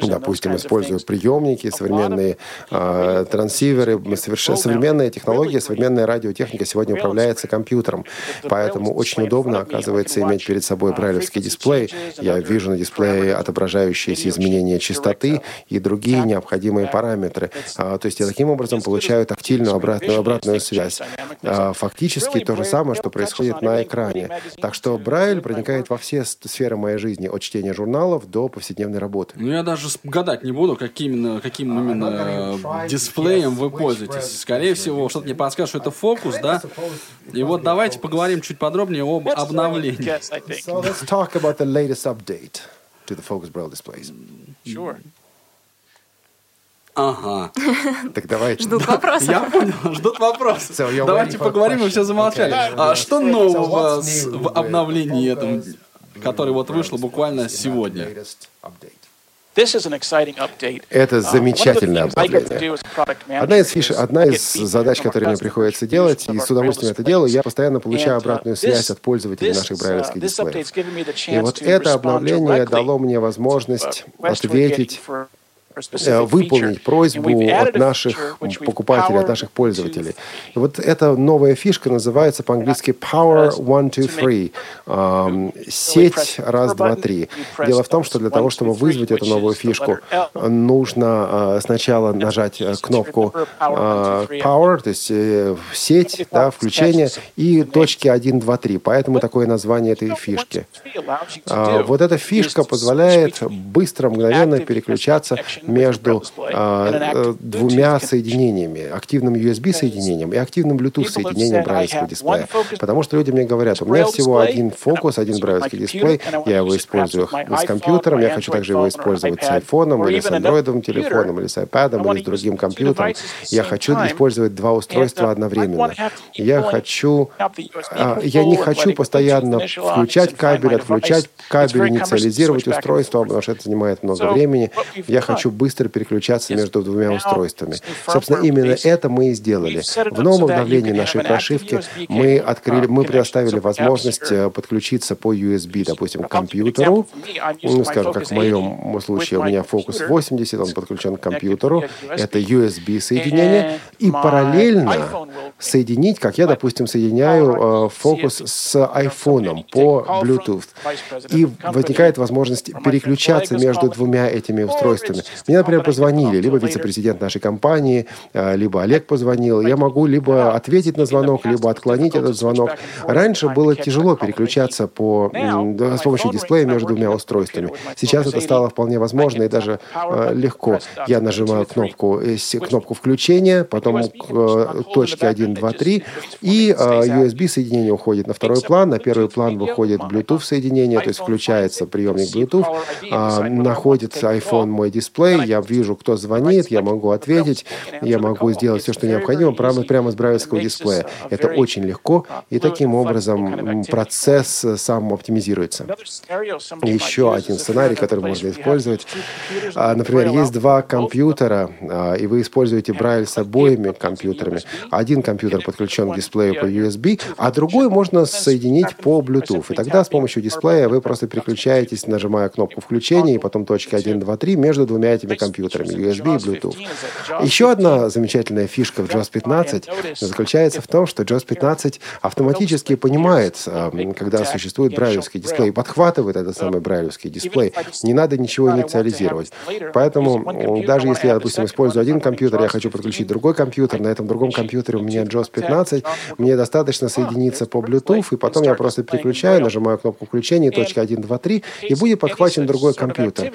допустим, использую приемники, современные э, трансиверы, совершенно современная технология, современная радиотехника сегодня управляется компьютером. Поэтому очень удобно, оказывается, иметь перед собой брайлевский дисплей. Я вижу на дисплее отображающиеся изменения частоты и другие необходимые параметры. А, То есть я таким образом получаю тактильную обратную, обратную связь. А, Фактически то же самое, что происходит на экране. Так что Брайль проникает во все сферы моей жизни, от чтения журналов до повседневной работы. Ну, я даже гадать не буду, каким именно, каким именно э, дисплеем вы пользуетесь. Скорее всего, что-то мне подскажет, что это фокус, да? И вот давайте поговорим чуть подробнее об обновлении. So let's talk about the latest update to the Focus Braille displays. Sure. Ага. Так давайте. Ждут вопросов. Я понял, ждут вопросы. So Давайте поговорим, мы все замолчали. Okay. А что нового в обновлении этом? Который вот вышел буквально сегодня. Это Uh, замечательное обновление. Одна из, фиш, одна из задач, которые мне приходится делать, и с удовольствием это делаю, я постоянно получаю uh, обратную связь от пользователей наших uh, брайлевских дисплеев. И вот это обновление дало мне возможность ответить э, выполнить просьбу от наших покупателей, от наших пользователей. И вот эта новая фишка называется по-английски Power One Two Three. эм, Сеть раз, два, три. Дело в том, что для того, чтобы вызвать эту новую фишку, нужно э, сначала нажать э, кнопку э, Power, то есть э, сеть, да, включение, и точки 1, 2, 3. Поэтому такое название этой фишки. А, Вот эта фишка позволяет быстро, мгновенно переключаться между а, э, двумя соединениями, активным USB-соединением и активным Bluetooth-соединением брайлевского дисплея. Потому что люди мне говорят, у меня всего один фокус, один брайлевский дисплей, я его использую с компьютером, я хочу также его использовать с айфоном или с андроидовым телефоном, или с iPad, или с другим компьютером. Я хочу использовать два устройства одновременно. Я хочу, а, я не хочу постоянно включать кабель, отключать кабель, инициализировать устройство, потому что это занимает много времени. Я хочу быстро переключаться между двумя устройствами. Собственно, именно это мы и сделали. В новом обновлении нашей прошивки мы открыли, мы предоставили возможность э, подключиться по USB, допустим, к компьютеру. Ну, скажем, как в моем случае, у меня Focus 80, он подключен к компьютеру. Это USB-соединение. И параллельно соединить, как я, допустим, соединяю э, Focus с iPhone по Bluetooth. И возникает возможность переключаться между двумя этими устройствами. Мне, например, позвонили, либо вице-президент нашей компании, э, либо Олег позвонил. Я могу либо ответить на звонок, либо отклонить этот звонок. Раньше было тяжело переключаться по, с помощью дисплея между двумя устройствами. Сейчас это стало вполне возможно и даже э, легко. Я нажимаю кнопку, э, кнопку включения, потом к точке 1, 2, 3, и USB-соединение уходит на второй план, на первый план выходит Bluetooth-соединение, то есть включается приемник Bluetooth, а, находится iPhone мой дисплей, я вижу, кто звонит, я могу ответить, я могу сделать все, что необходимо прямо, прямо с брайлевского дисплея. Это очень легко, и таким образом процесс э, сам оптимизируется. Еще один сценарий, который можно использовать. А, Например, есть два компьютера, а, и вы используете Брайль с обоими компьютерами. Один компьютер подключен к дисплею по USB, а другой можно соединить по Bluetooth. И тогда с помощью дисплея вы просто переключаетесь, нажимая кнопку включения, и потом точки 1, 2, 3 между двумя этими компьютерами, USB и Bluetooth. Еще одна замечательная фишка в JAWS 15 заключается в том, что JAWS 15 автоматически понимает, а, когда существует брайлевский дисплей, подхватывает этот самый брайлевский дисплей. Не надо ничего инициализировать. Поэтому даже если я, допустим, использую один компьютер, я хочу подключить другой компьютер, на этом другом компьютере у меня JAWS 15, мне достаточно соединиться по Bluetooth, и потом я просто переключаю, нажимаю кнопку включения, точка 1, 2, 3, и будет подхвачен другой компьютер.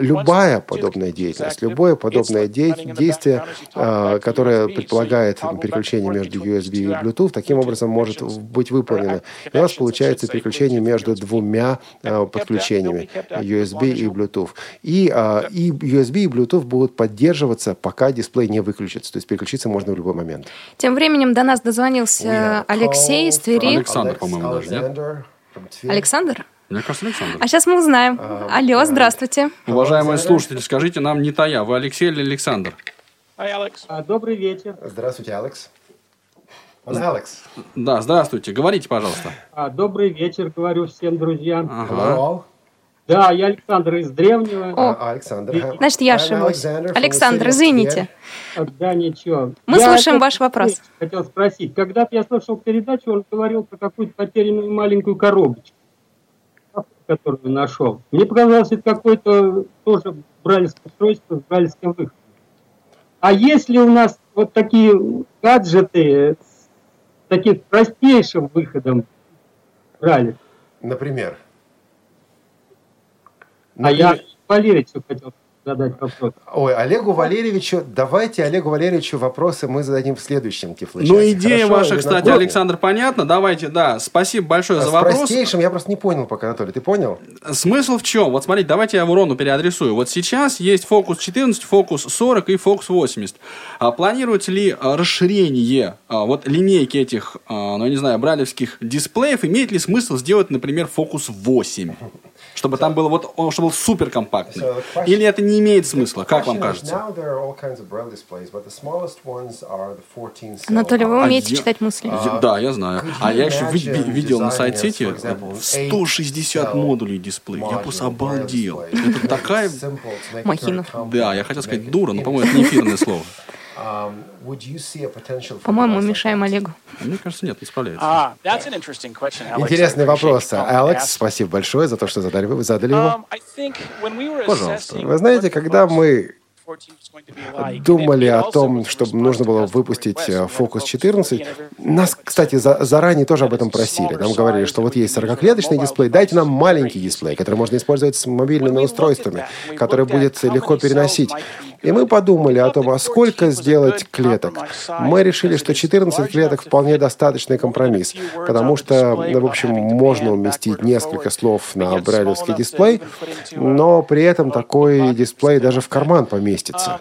Любая подобная деятельность, любое подобное де- действие, а, которое предполагает переключение между USB и Bluetooth, таким образом может быть выполнено. И у нас получается переключение между двумя а, подключениями USB и Bluetooth. И, а, и USB и Bluetooth будут поддерживаться, пока дисплей не выключится. То есть переключиться можно в любой момент. Тем временем до нас дозвонился Алексей из Твери. Александр, по-моему, даже, нет? Александр? Мне кажется, Александр. А сейчас мы узнаем. Алло, здравствуйте. Уважаемые слушатели, скажите нам не тая, вы Алексей или Александр? А, Добрый вечер. Здравствуйте, Алекс. Алекс. Да, здравствуйте, говорите, пожалуйста. А, Добрый вечер, говорю всем друзьям. Ага. Да, я Александр из Древнего. О, Александр. Значит, я ошиблась. Александр, извините. А, Да, ничего. Мы Я слушаем ваш вопрос. Хотел спросить. Когда-то я слушал передачу, он говорил про какую-то потерянную маленькую коробочку, которую нашел. Мне показалось, это какое-то тоже брайлевское устройство с брайлевским выходом. А если у нас вот такие гаджеты с таким простейшим выходом брайлев? Например. А я Валерий что хотел задать вопрос. Ой, Олегу Валерьевичу, давайте Олегу Валерьевичу вопросы мы зададим в следующем тифлочасе. Ну, идея Хорошо ваша, кстати? Александр, понятна. Давайте, да, спасибо большое С за вопрос. простейшим я просто не понял пока, Анатолий, ты понял? Смысл в чем? Вот смотрите, давайте я Ворону переадресую. Вот сейчас есть фокус 14, фокус 40 и фокус 80. А планируете ли а, расширение а, вот линейки этих, а, ну, я не знаю, бралевских дисплеев? Имеет ли смысл сделать, например, фокус 8? Чтобы там было вот, чтобы был супер компактный. Или это не имеет смысла? Как вам кажется? now there are all kinds of braille displays, but the smallest ones are the 14 cell. Анатолий, вы А умеете я- читать мысли? Я- да, я знаю. А я еще видел на сайте for example, an 160 eight-cell модулей дисплея. Я просто обалдел. Это такая... Махина. Да, я хотел сказать дура, но, по-моему, это не эфирное слово. Um, По-моему, мешаем? Олегу. Мне кажется, нет, не справляется. Ah, Alex. Интересный вопрос. Алекс, спасибо большое за то, что задали, вы задали его. Um, Пожалуйста. Вы знаете, когда мы 14 is going to be like, думали о том, что нужно было выпустить э, Focus Focus 14, 14 and every нас, кстати, за- заранее тоже об этом просили. Нам говорили, что вот есть 40-клеточный дисплей, дайте нам маленький дисплей, который можно использовать с мобильными устройствами, который будет легко переносить. И мы подумали о том, а сколько сделать клеток. Мы решили, что 14 клеток вполне достаточный компромисс, потому что, ну, в общем, можно уместить несколько слов на брайлевский дисплей, но при этом такой дисплей даже в карман поместится.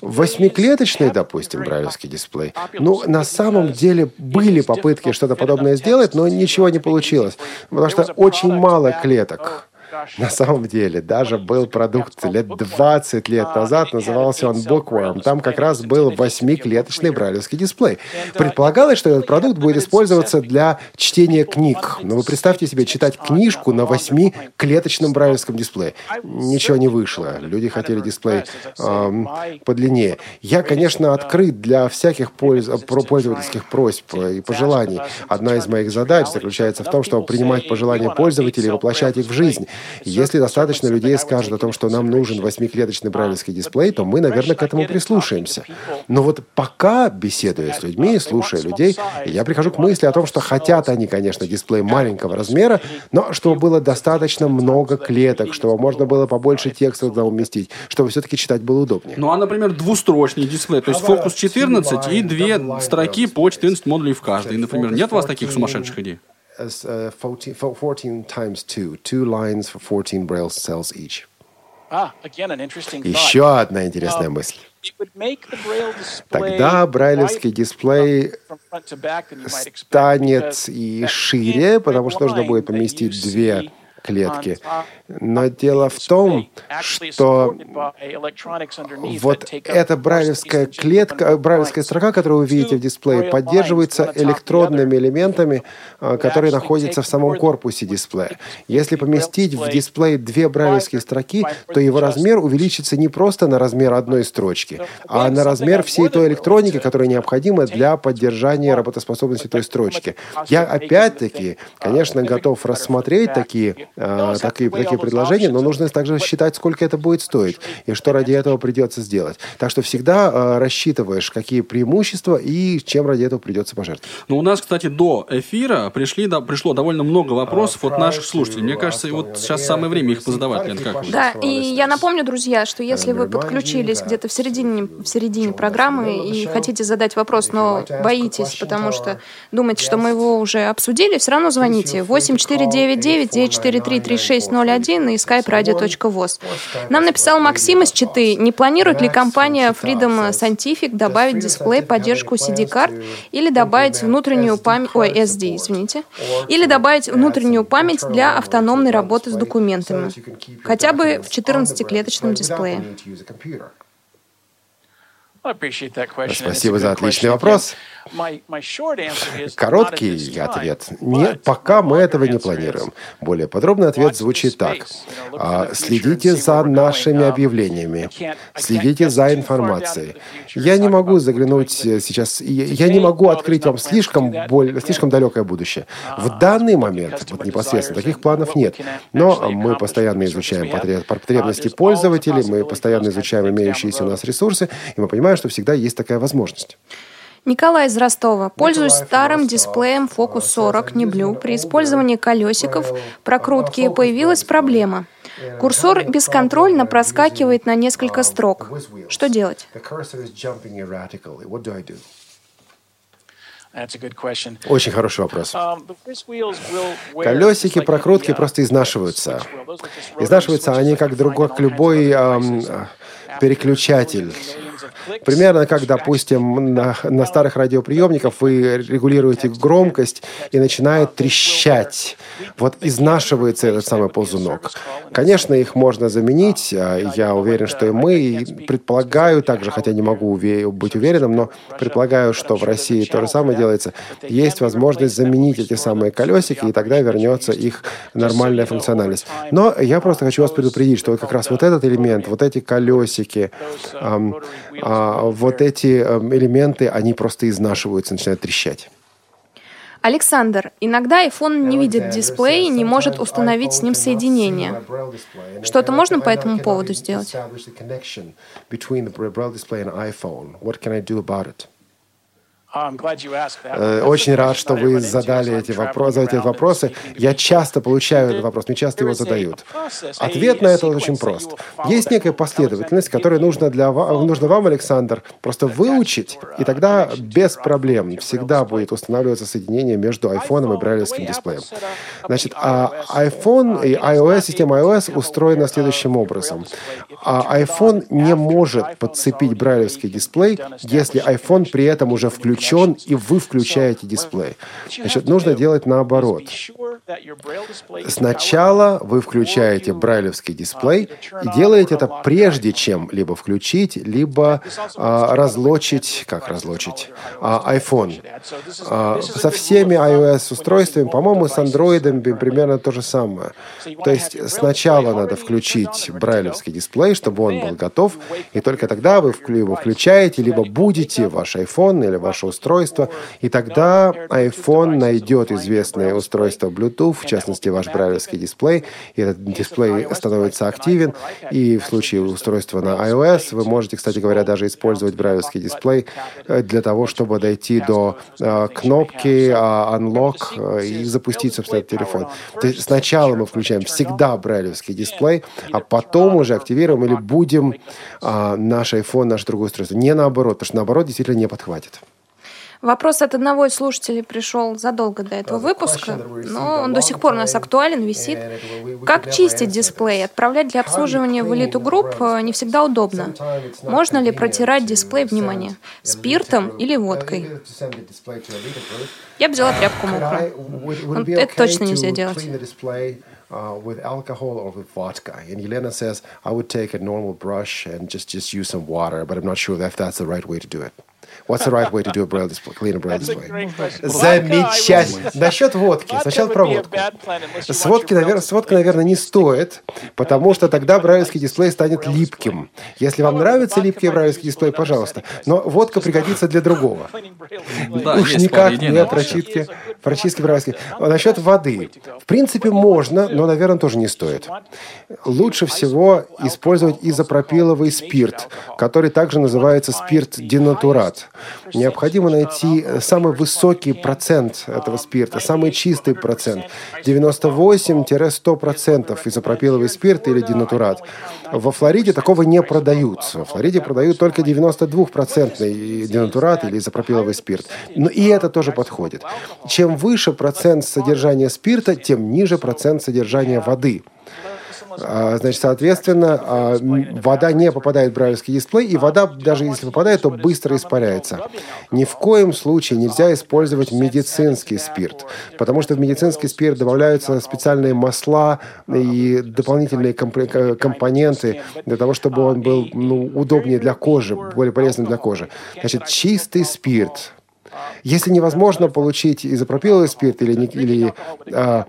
Восьмиклеточный, допустим, брайлевский дисплей. Ну, на самом деле были попытки что-то подобное сделать, но ничего не получилось, потому что очень мало клеток. На самом деле, даже был продукт лет 20 лет назад, назывался он Bookworm. Там как раз был восьмиклеточный брайлевский дисплей. Предполагалось, что этот продукт будет использоваться для чтения книг. Но вы представьте себе читать книжку на восьмиклеточном брайлевском дисплее. Ничего не вышло. Люди хотели дисплей эм, подлиннее. Я, конечно, открыт для всяких польз- пользовательских просьб и пожеланий. Одна из моих задач заключается в том, чтобы принимать пожелания пользователей и воплощать их в жизнь. Если достаточно людей скажут о том, что нам нужен восьмиклеточный брайлевский дисплей, то мы, наверное, к этому прислушаемся. Но вот пока, беседуя с людьми, слушая людей, я прихожу к мысли о том, что хотят они, конечно, дисплей маленького размера, но чтобы было достаточно много клеток, чтобы можно было побольше текста туда уместить, чтобы все-таки читать было удобнее. Ну, а, например, двустрочный дисплей, то есть фокус 14 и две строки по 14 модулей в каждой. Например, нет у вас таких сумасшедших идей? As, uh, 14, 14 times 2. Two lines for 14 braille cells each. Ah, again, an interesting thought. Еще одна интересная мысль. Braille display Тогда брайлевский дисплей станет и шире, потому что нужно будет поместить две клетки. Но дело в том, что вот эта брайлевская клетка, брайлевская строка, которую вы видите в дисплее, поддерживается электронными элементами, а, которые находятся в самом корпусе дисплея. Если поместить в дисплей две брайлевские строки, то его размер увеличится не просто на размер одной строчки, а на размер всей той электроники, которая необходима для поддержания работоспособности той строчки. Я опять-таки, конечно, готов рассмотреть такие, а, такие, такие предложения, но нужно также считать, сколько это будет стоить и что ради этого придется сделать. Так что всегда а, рассчитываешь, какие преимущества и чем ради этого придется пожертвовать. Ну, у нас, кстати, до эфира пришли, да, пришло довольно много вопросов от наших слушателей. Мне кажется, вот сейчас самое время их позадавать, Лен, как? Да, и я напомню, друзья, что если вы подключились где-то в середине, в середине программы и хотите задать вопрос, но боитесь, потому что думаете, что мы его уже обсудили, все равно звоните 8499-943-3601 и skype-radio.voz. Нам написал Максим из Читы, не планирует ли компания Freedom Scientific добавить в дисплей поддержку CD-карт или добавить внутреннюю память, ой, SD, извините, или добавить внутреннюю память для автономной работы с документами, хотя бы в 14-клеточном дисплее. I appreciate that question. and it's a Спасибо за отличный вопрос. Короткий ответ. Нет, пока мы этого не планируем. Более подробный ответ звучит так. А, Следите за нашими объявлениями. Следите за информацией. Я не могу заглянуть сейчас, я не могу открыть вам слишком, боль, слишком далекое будущее. В данный момент, вот непосредственно, таких планов нет. Но мы постоянно изучаем потреб- потребности пользователей, мы постоянно изучаем имеющиеся у нас ресурсы, и мы понимаем, что всегда есть такая возможность. Николай из Ростова. Пользуюсь старым дисплеем Focus 40 не Blue. При использовании колесиков прокрутки появилась проблема. Курсор бесконтрольно проскакивает на несколько строк. Что делать? Очень хороший вопрос. Колесики прокрутки просто изнашиваются. Изнашиваются они как другой, как любой эм, переключатель. Примерно как, допустим, на, на старых радиоприемниках вы регулируете громкость и начинает трещать. Вот изнашивается этот самый ползунок. Конечно, их можно заменить. А я уверен, что и мы. И предполагаю также, хотя не могу быть уверенным, но предполагаю, что в России то же самое делается. Есть возможность заменить эти самые колесики, и тогда вернется их нормальная функциональность. Но я просто хочу вас предупредить, что как раз вот этот элемент, вот эти колесики, эм, вот эти эм, элементы, они просто изнашиваются, начинают трещать. Александр, иногда iPhone не видит дисплей и не может установить с ним соединение. Что-то можно по этому поводу сделать? Э, очень рад, что вы задали эти вопросы, эти вопросы. Я часто получаю этот вопрос, мне часто его задают. Ответ на это очень прост. Есть некая последовательность, которую нужно, для, нужно вам, Александр, просто выучить, и тогда без проблем всегда будет устанавливаться соединение между iPhone и брайлевским дисплеем. Значит, а iPhone и iOS, система iOS устроена следующим образом. А iPhone не может подцепить брайлевский дисплей, если iPhone при этом уже включен включен, и вы включаете дисплей. Значит, нужно делать наоборот. Сначала вы включаете брайлевский дисплей и делаете это прежде, чем либо включить, либо а, разлочить, как разлочить, а, iPhone. А, со всеми iOS-устройствами, по-моему, с Android примерно то же самое. То есть сначала надо включить брайлевский дисплей, чтобы он был готов, и только тогда вы его включаете, либо будете ваш iPhone или ваше устройство, и тогда iPhone найдет известное устройство Bluetooth, в частности, ваш брайлевский дисплей, и этот дисплей становится активен, и в случае устройства на iOS вы можете, кстати говоря, даже использовать брайлевский дисплей э, для того, чтобы дойти до э, кнопки э, Unlock э, и запустить, собственно, этот телефон. То есть сначала мы включаем всегда брайлевский дисплей, а потом уже активируем или будем э, наш iPhone, наше другое устройство. Не наоборот, потому что наоборот действительно не подхватит. Вопрос от одного из слушателей пришел задолго до этого выпуска, но он до сих пор у нас актуален, висит. Как чистить дисплей? Отправлять для обслуживания в элиту групп э, не всегда удобно. Можно ли протирать дисплей, внимание, спиртом или водкой? Я бы взяла тряпку мокрую. Это точно нельзя делать. Uh, with alcohol or with vodka. And Елена says, I would take a normal brush and just, just use some water, but I'm not sure if that's the right way to do it. What's the right way to do a braille display, clean a braille display? Замечательно. Насчет водки. Сначала про водку. С водки, наверное, с водкой, наверное, не стоит, потому что тогда брайлевский дисплей станет липким. Если вам нравится липкий брайлевский дисплей, пожалуйста. Но водка пригодится для другого. Да, Уж никак не прочитки, прочистки брайлевских. Насчет воды. В принципе, можно, но, наверное, тоже не стоит. Лучше всего использовать изопропиловый спирт, который также называется спирт денатурат. Необходимо найти самый высокий процент этого спирта, самый чистый процент. 98-100% изопропиловый спирт или денатурат. Во Флориде такого не продают. Во Флориде продают только 92% денатурат или изопропиловый спирт. Но и это тоже подходит. Чем выше процент содержания спирта, тем ниже процент содержания воды. А, значит, соответственно, а, вода не попадает в брайлевский дисплей, и вода, даже если попадает, то быстро испаряется. Ни в коем случае нельзя использовать медицинский спирт, потому что в медицинский спирт добавляются специальные масла и дополнительные компоненты для того, чтобы он был ну, удобнее для кожи, более полезным для кожи. Значит, чистый спирт, если невозможно получить изопропиловый спирт или, или а,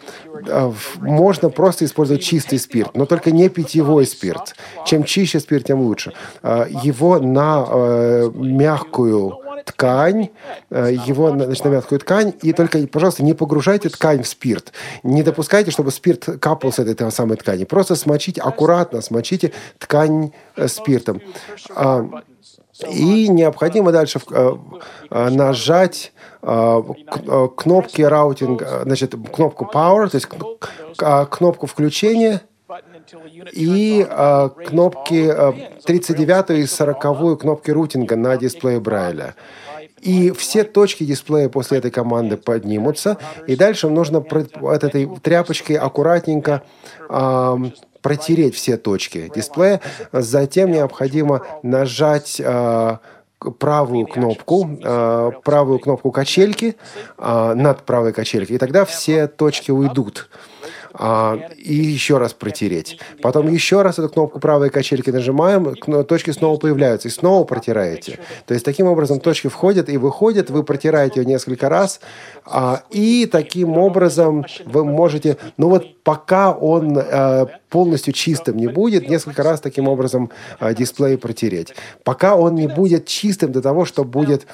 а, можно просто использовать чистый спирт, но только не питьевой спирт. Чем чище спирт, тем лучше. А, его на а, мягкую ткань, а, его значит, на мягкую ткань, и только, пожалуйста, не погружайте ткань в спирт. Не допускайте, чтобы спирт капал с этой самой ткани. Просто смочите, аккуратно смочите ткань э, спиртом. А, и необходимо дальше э, э, нажать э, кнопки раутинга, значит, кнопку power, то есть кнопку включения – и кнопки э, 39 и 40 кнопки рутинга на дисплее Брайля. И все точки дисплея после этой команды поднимутся, и дальше нужно этой тряпочкой аккуратненько протереть все точки дисплея. Затем необходимо нажать э, правую кнопку, э, правую кнопку качельки э, над правой качелькой, и тогда все точки уйдут а, и еще раз протереть. Потом еще раз эту кнопку правой качельки нажимаем, точки снова появляются, и снова протираете. То есть таким образом точки входят и выходят, вы протираете ее несколько раз, а, и таким образом вы можете, ну вот пока он полностью чистым не будет, несколько раз таким образом а, дисплей протереть. Пока он не будет чистым до того, что будет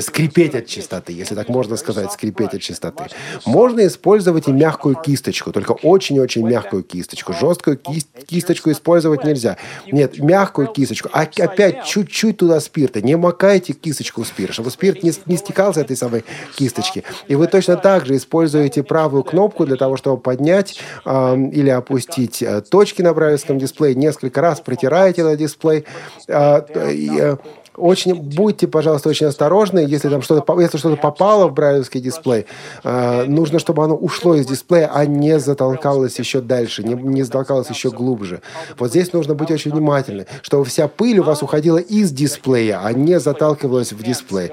скрипеть от чистоты, если так можно сказать, скрипеть от чистоты. Можно использовать и мягкую кисточку, только очень-очень мягкую кисточку. Жесткую кист, кисточку использовать нельзя. Нет, мягкую кисточку. А опять чуть-чуть туда спирта. Не макайте кисточку в спирт, чтобы спирт не, не стекал с этой самой кисточки. И вы точно так же используете правую кнопку для того, чтобы поднять э, или опустить э, точки на брайлевском дисплее. Несколько раз протираете на дисплей. Э, э, очень будьте, пожалуйста, очень осторожны, если там что-то, если что-то попало в брайлевский дисплей, э, нужно, чтобы оно ушло из дисплея, а не затолкалось еще дальше, не, не затолкалось еще глубже. Вот здесь нужно быть очень внимательны, чтобы вся пыль у вас уходила из дисплея, а не заталкивалась в дисплей.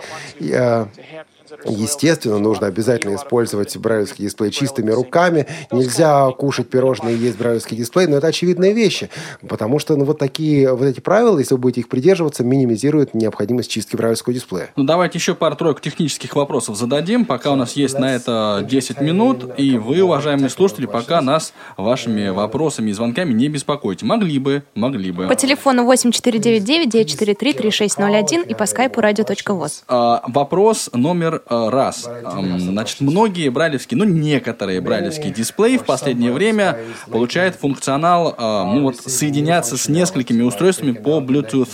Естественно, нужно обязательно использовать брайлевский дисплей чистыми руками. Нельзя кушать пирожные и есть брайлевский дисплей, но это очевидные вещи, потому что ну, вот такие вот эти правила, если вы будете их придерживаться, минимизируют необходимость чистки брайлевского дисплея. Ну, давайте еще пару-тройку технических вопросов зададим, пока у нас есть на это 10 минут, и вы, уважаемые слушатели, пока нас вашими вопросами и звонками не беспокойте. Могли бы, могли бы. По телефону 8499-943-3601 и по скайпу radio.voz. А, вопрос номер раз. Значит, многие брайлевские, ну, некоторые брайлевские дисплеи в последнее время получают функционал, э, ну, вот, соединяться с несколькими устройствами по Bluetooth.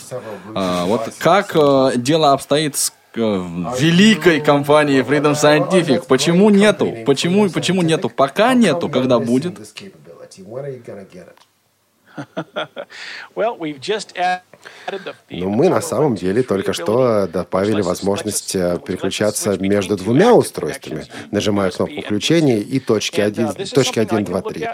Э, вот как дело обстоит с великой компании Freedom Scientific. Почему нету? Почему, почему нету? Пока нету, когда будет? но мы на самом деле только что добавили возможность э, переключаться между двумя устройствами, нажимая кнопку включения и точки 1, точки 1 2, 3.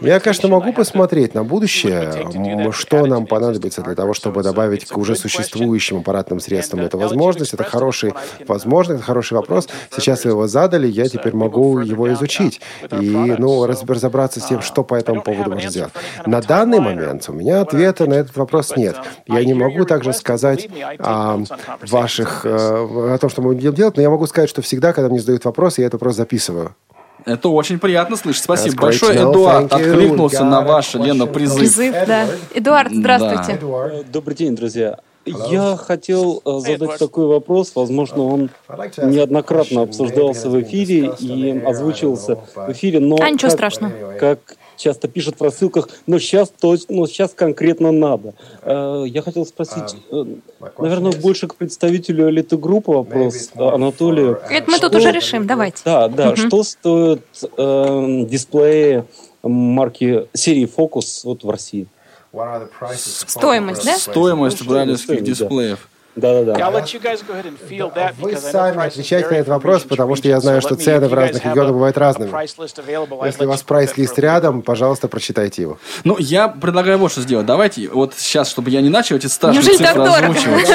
Я, конечно, могу посмотреть на будущее, что нам понадобится для того, чтобы добавить к уже существующим аппаратным средствам эту возможность. Это хороший, возможно, это хороший вопрос. Сейчас вы его задали, я теперь могу его изучить и ну, разобраться с тем, что по этому поводу можно сделать. На данный момент у меня ответа на этот вопрос нет. Я не могу также сказать о ваших, э, о том, что мы будем делать, но я могу сказать, что всегда, когда мне задают вопрос, я это просто записываю. Это очень приятно слышать. Спасибо большое. Эдуард откликнулся на ваш, Лена, призыв. Призыв, да. Эдуард, здравствуйте. Да. Добрый день, друзья. Я хотел э, задать такой вопрос. Возможно, он неоднократно обсуждался в эфире и озвучивался в эфире, но... А ничего страшного. Как часто пишут в рассылках, но сейчас, то, но сейчас конкретно надо. Э, я хотел спросить, э, наверное, больше к представителю элиты-группы вопрос, э, Анатолию. Это мы тут уже решим, давайте. Да, да. Что стоит э, дисплеи марки серии Focus вот в России? Стоимость, да? Стоимость брайлевских дисплеев. Да-да-да. Вы сами отвечайте на этот вопрос, потому что я знаю, что цены в разных регионах бывают разными. Если у вас прайс-лист рядом, пожалуйста, прочитайте его. Ну, я предлагаю вот что сделать. Давайте вот сейчас, чтобы я не начал эти страшные цифры озвучивать.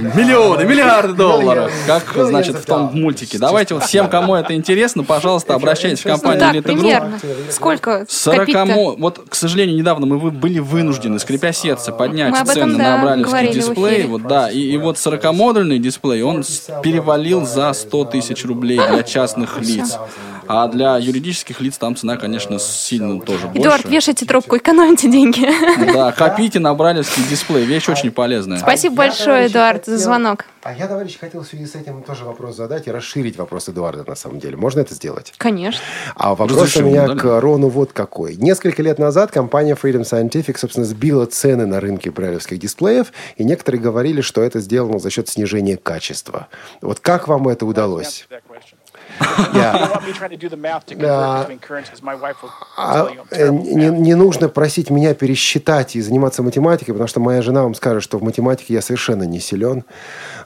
Миллионы, миллиарды долларов. Как, значит, в том мультике. Давайте вот всем, кому это интересно, пожалуйста, обращайтесь в компанию Elite. Сколько? 40 Вот, к сожалению, недавно мы были вынуждены, скрипя сердце, поднять цены на брайлевский дисплей. Вот, да, и вот 40-модульный дисплей, он перевалил за 100 тысяч рублей для частных лиц. А для юридических лиц там цена, конечно, сильно тоже больше. Эдуард, вешайте трубку, экономите деньги. Да, копите на брайлевский дисплей, вещь очень полезная. Спасибо большое, Эдуард, за звонок. А я, товарищ, хотел в связи с этим тоже вопрос задать и расширить вопрос Эдуарда, на самом деле. Можно это сделать? Конечно. А вопрос Разрешим, у меня да? к Рону вот какой. Несколько лет назад компания Freedom Scientific, собственно, сбила цены на рынке брайлевских дисплеев, и некоторые говорили, что это сделано за счет снижения качества. Вот как вам это удалось? А, э, не, не нужно просить меня пересчитать и заниматься математикой, потому что моя жена вам скажет, что в математике я совершенно не силен.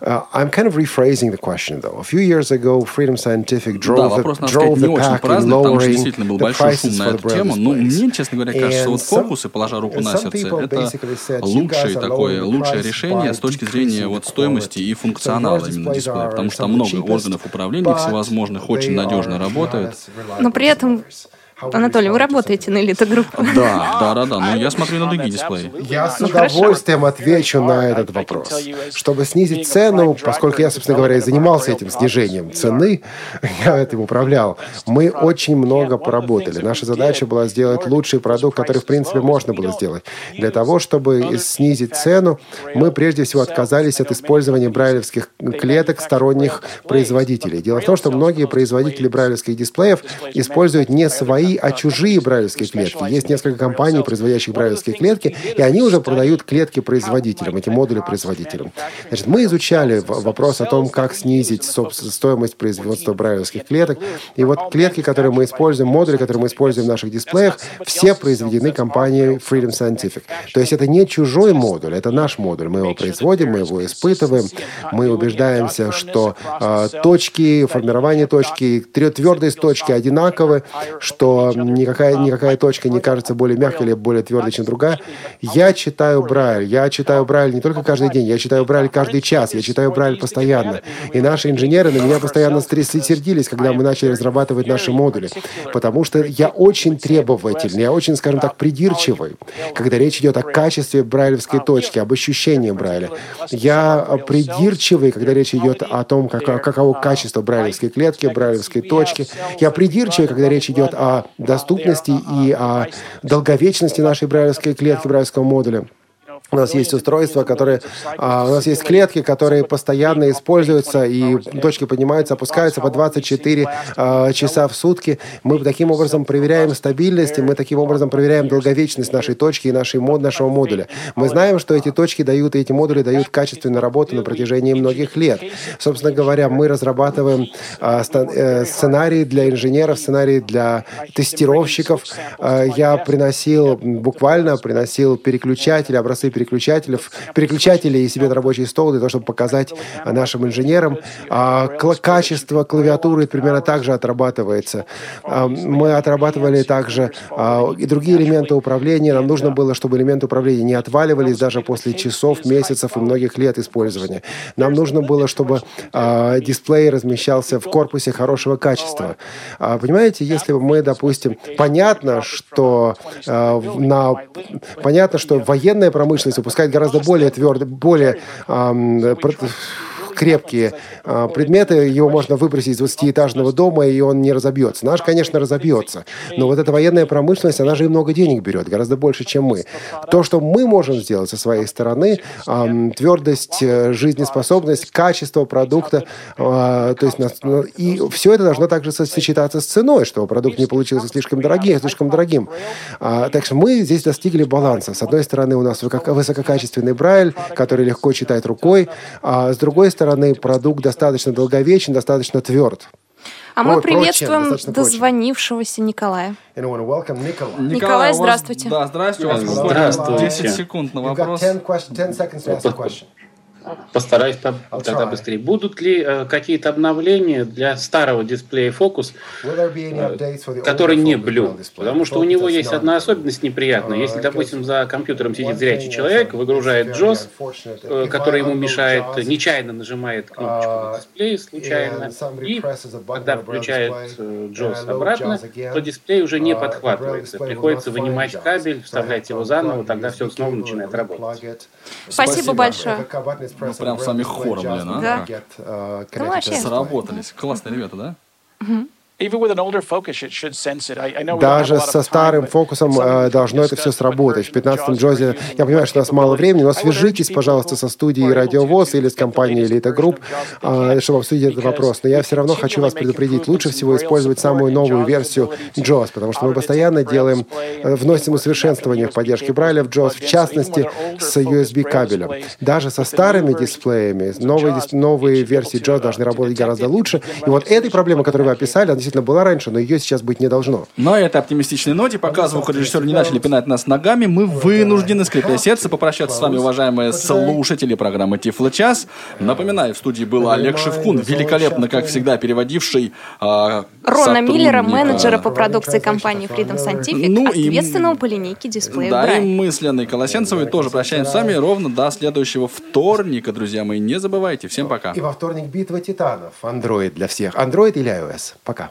Uh, I'm kind of rephrasing the question, though. A few years ago, Freedom Scientific drove, да, вопрос, the, drove the pack in lowering был большой шум на эту тему. Но мне, честно говоря, кажется, что вот фокусы, положа руку на сердце, это лучшее такое, лучшее решение с точки зрения вот стоимости и функционала именно дисплея, потому что много органов управления всевозможных очень надежно работают. Но при этом Анатолий, вы работаете на элитогруппу? Да, да, да, да. Но я смотрю на другие дисплеи. Я с удовольствием отвечу на этот вопрос. Чтобы снизить цену, поскольку я, собственно говоря, и занимался этим снижением цены, я этим управлял, мы очень много поработали. Наша задача была сделать лучший продукт, который, в принципе, можно было сделать. Для того, чтобы снизить цену, мы прежде всего отказались от использования брайлевских клеток сторонних производителей. Дело в том, что многие производители брайлевских дисплеев используют не свои свои, а чужие брайлевские клетки. Есть несколько компаний, производящих брайлевские клетки, и они уже продают клетки производителям, эти модули производителям. Значит, мы изучали вопрос о том, как снизить стоимость производства брайлевских клеток. И вот клетки, которые мы используем, модули, которые мы используем в наших дисплеях, все произведены компанией Freedom Scientific. То есть это не чужой модуль, это наш модуль. Мы его производим, мы его испытываем, мы убеждаемся, что э, точки, формирование точки, твердость точки одинаковы, что никакая, никакая точка не кажется более мягкой или более твердой, чем другая. Я читаю Брайль. Я читаю Брайль не только каждый день, я читаю Брайль каждый час, я читаю Брайль постоянно. И наши инженеры на меня постоянно сердились, когда мы начали разрабатывать наши модули. Потому что я очень требовательный, я очень, скажем так, придирчивый, когда речь идет о качестве брайлевской точки, об ощущении Брайля. Я придирчивый, когда речь идет о том, как, каково качество брайлевской клетки, брайлевской точки. Я придирчивый, когда речь идет о доступности и о долговечности нашей брайлевской клетки, брайлевского модуля. У нас есть устройства, которые... А, у нас есть клетки, которые постоянно используются, и точки поднимаются, опускаются по 24 а, часа в сутки. Мы таким образом проверяем стабильность, и мы таким образом проверяем долговечность нашей точки и нашей, мод, нашего модуля. Мы знаем, что эти точки дают, и эти модули дают качественную работу на протяжении многих лет. Собственно говоря, мы разрабатываем а, э, сценарии для инженеров, сценарии для тестировщиков. Я приносил, буквально приносил переключатели, образцы переключателей, переключателей и себе на рабочий стол для того, чтобы показать нашим инженерам. А качество клавиатуры примерно так же отрабатывается. А, мы отрабатывали также а, и другие элементы управления. Нам нужно было, чтобы элементы управления не отваливались даже после часов, месяцев и многих лет использования. Нам нужно было, чтобы дисплей размещался в корпусе хорошего качества. Понимаете, если мы, допустим, понятно, что на понятно, что военная промышленность выпускает гораздо более твердые, более эм, крепкие э, предметы, его можно выбросить из 20-этажного дома, и он не разобьется. Наш, конечно, разобьется. Но вот эта военная промышленность, она же и много денег берет, гораздо больше, чем мы. То, что мы можем сделать со своей стороны, твердость, э, жизнеспособность, качество продукта, э, то есть, ну, и все это должно также сочетаться с ценой, чтобы продукт не получился слишком дорогим, слишком дорогим. А, так что мы здесь достигли баланса. С одной стороны, у нас высококачественный Брайль, который легко читать рукой, а с другой стороны, стороны, продукт достаточно долговечен, достаточно тверд. А мы приветствуем дозвонившегося Николая. Николай, Николай, здравствуйте. Да, здравствуйте. У вас здравствуйте. 10 секунд на вопрос. Постараюсь тогда быстрее. Будут ли э, какие-то обновления для старого дисплея Focus, э, который не Blue? Потому что у него есть одна особенность неприятная. Если, допустим, за компьютером сидит зрячий человек, выгружает JOS, э, который ему мешает, нечаянно нажимает кнопочку на дисплее случайно, и когда включает JAWS обратно, то дисплей уже не подхватывается. Приходится вынимать кабель, вставлять его заново, тогда все снова начинает работать. Спасибо большое. Ну, прям сами хором, блин, а? Да. Ну, вообще. Сработались. Классные ребята, да? Даже со старым фокусом э, должно это все сработать. В 15-м JAWS е, я понимаю, что у нас мало времени, но свяжитесь, пожалуйста, со студией Радиовоз или с компанией Элита Групп, э, чтобы обсудить этот вопрос. Но я все равно хочу вас предупредить, лучше всего использовать самую новую версию JOS, потому что мы постоянно делаем, э, вносим усовершенствования в поддержке Брайля в JOS, в частности, с USB кабелем. Даже со старыми дисплеями новые, новые версии JOS должны работать гораздо лучше. И вот этой проблемы, которую вы описали, она действительно была раньше, но ее сейчас быть не должно. На этой оптимистичной ноте, пока звукорежиссеры не начали пинать нас ногами, мы вынуждены, скрипя сердце, попрощаться с вами, уважаемые слушатели программы Тифло Час. Напоминаю, в студии был Олег Шевкун, великолепно, как всегда, переводивший э, Рона Миллера, менеджера по продукции компании Freedom Scientific, ну, ответственного и... по линейке дисплея Да, и мы с Леной Колосенцевой тоже прощаемся с вами ровно до следующего вторника, друзья мои. Не забывайте. Всем пока. И во вторник битва титанов. Android для всех. Android или iOS. Пока.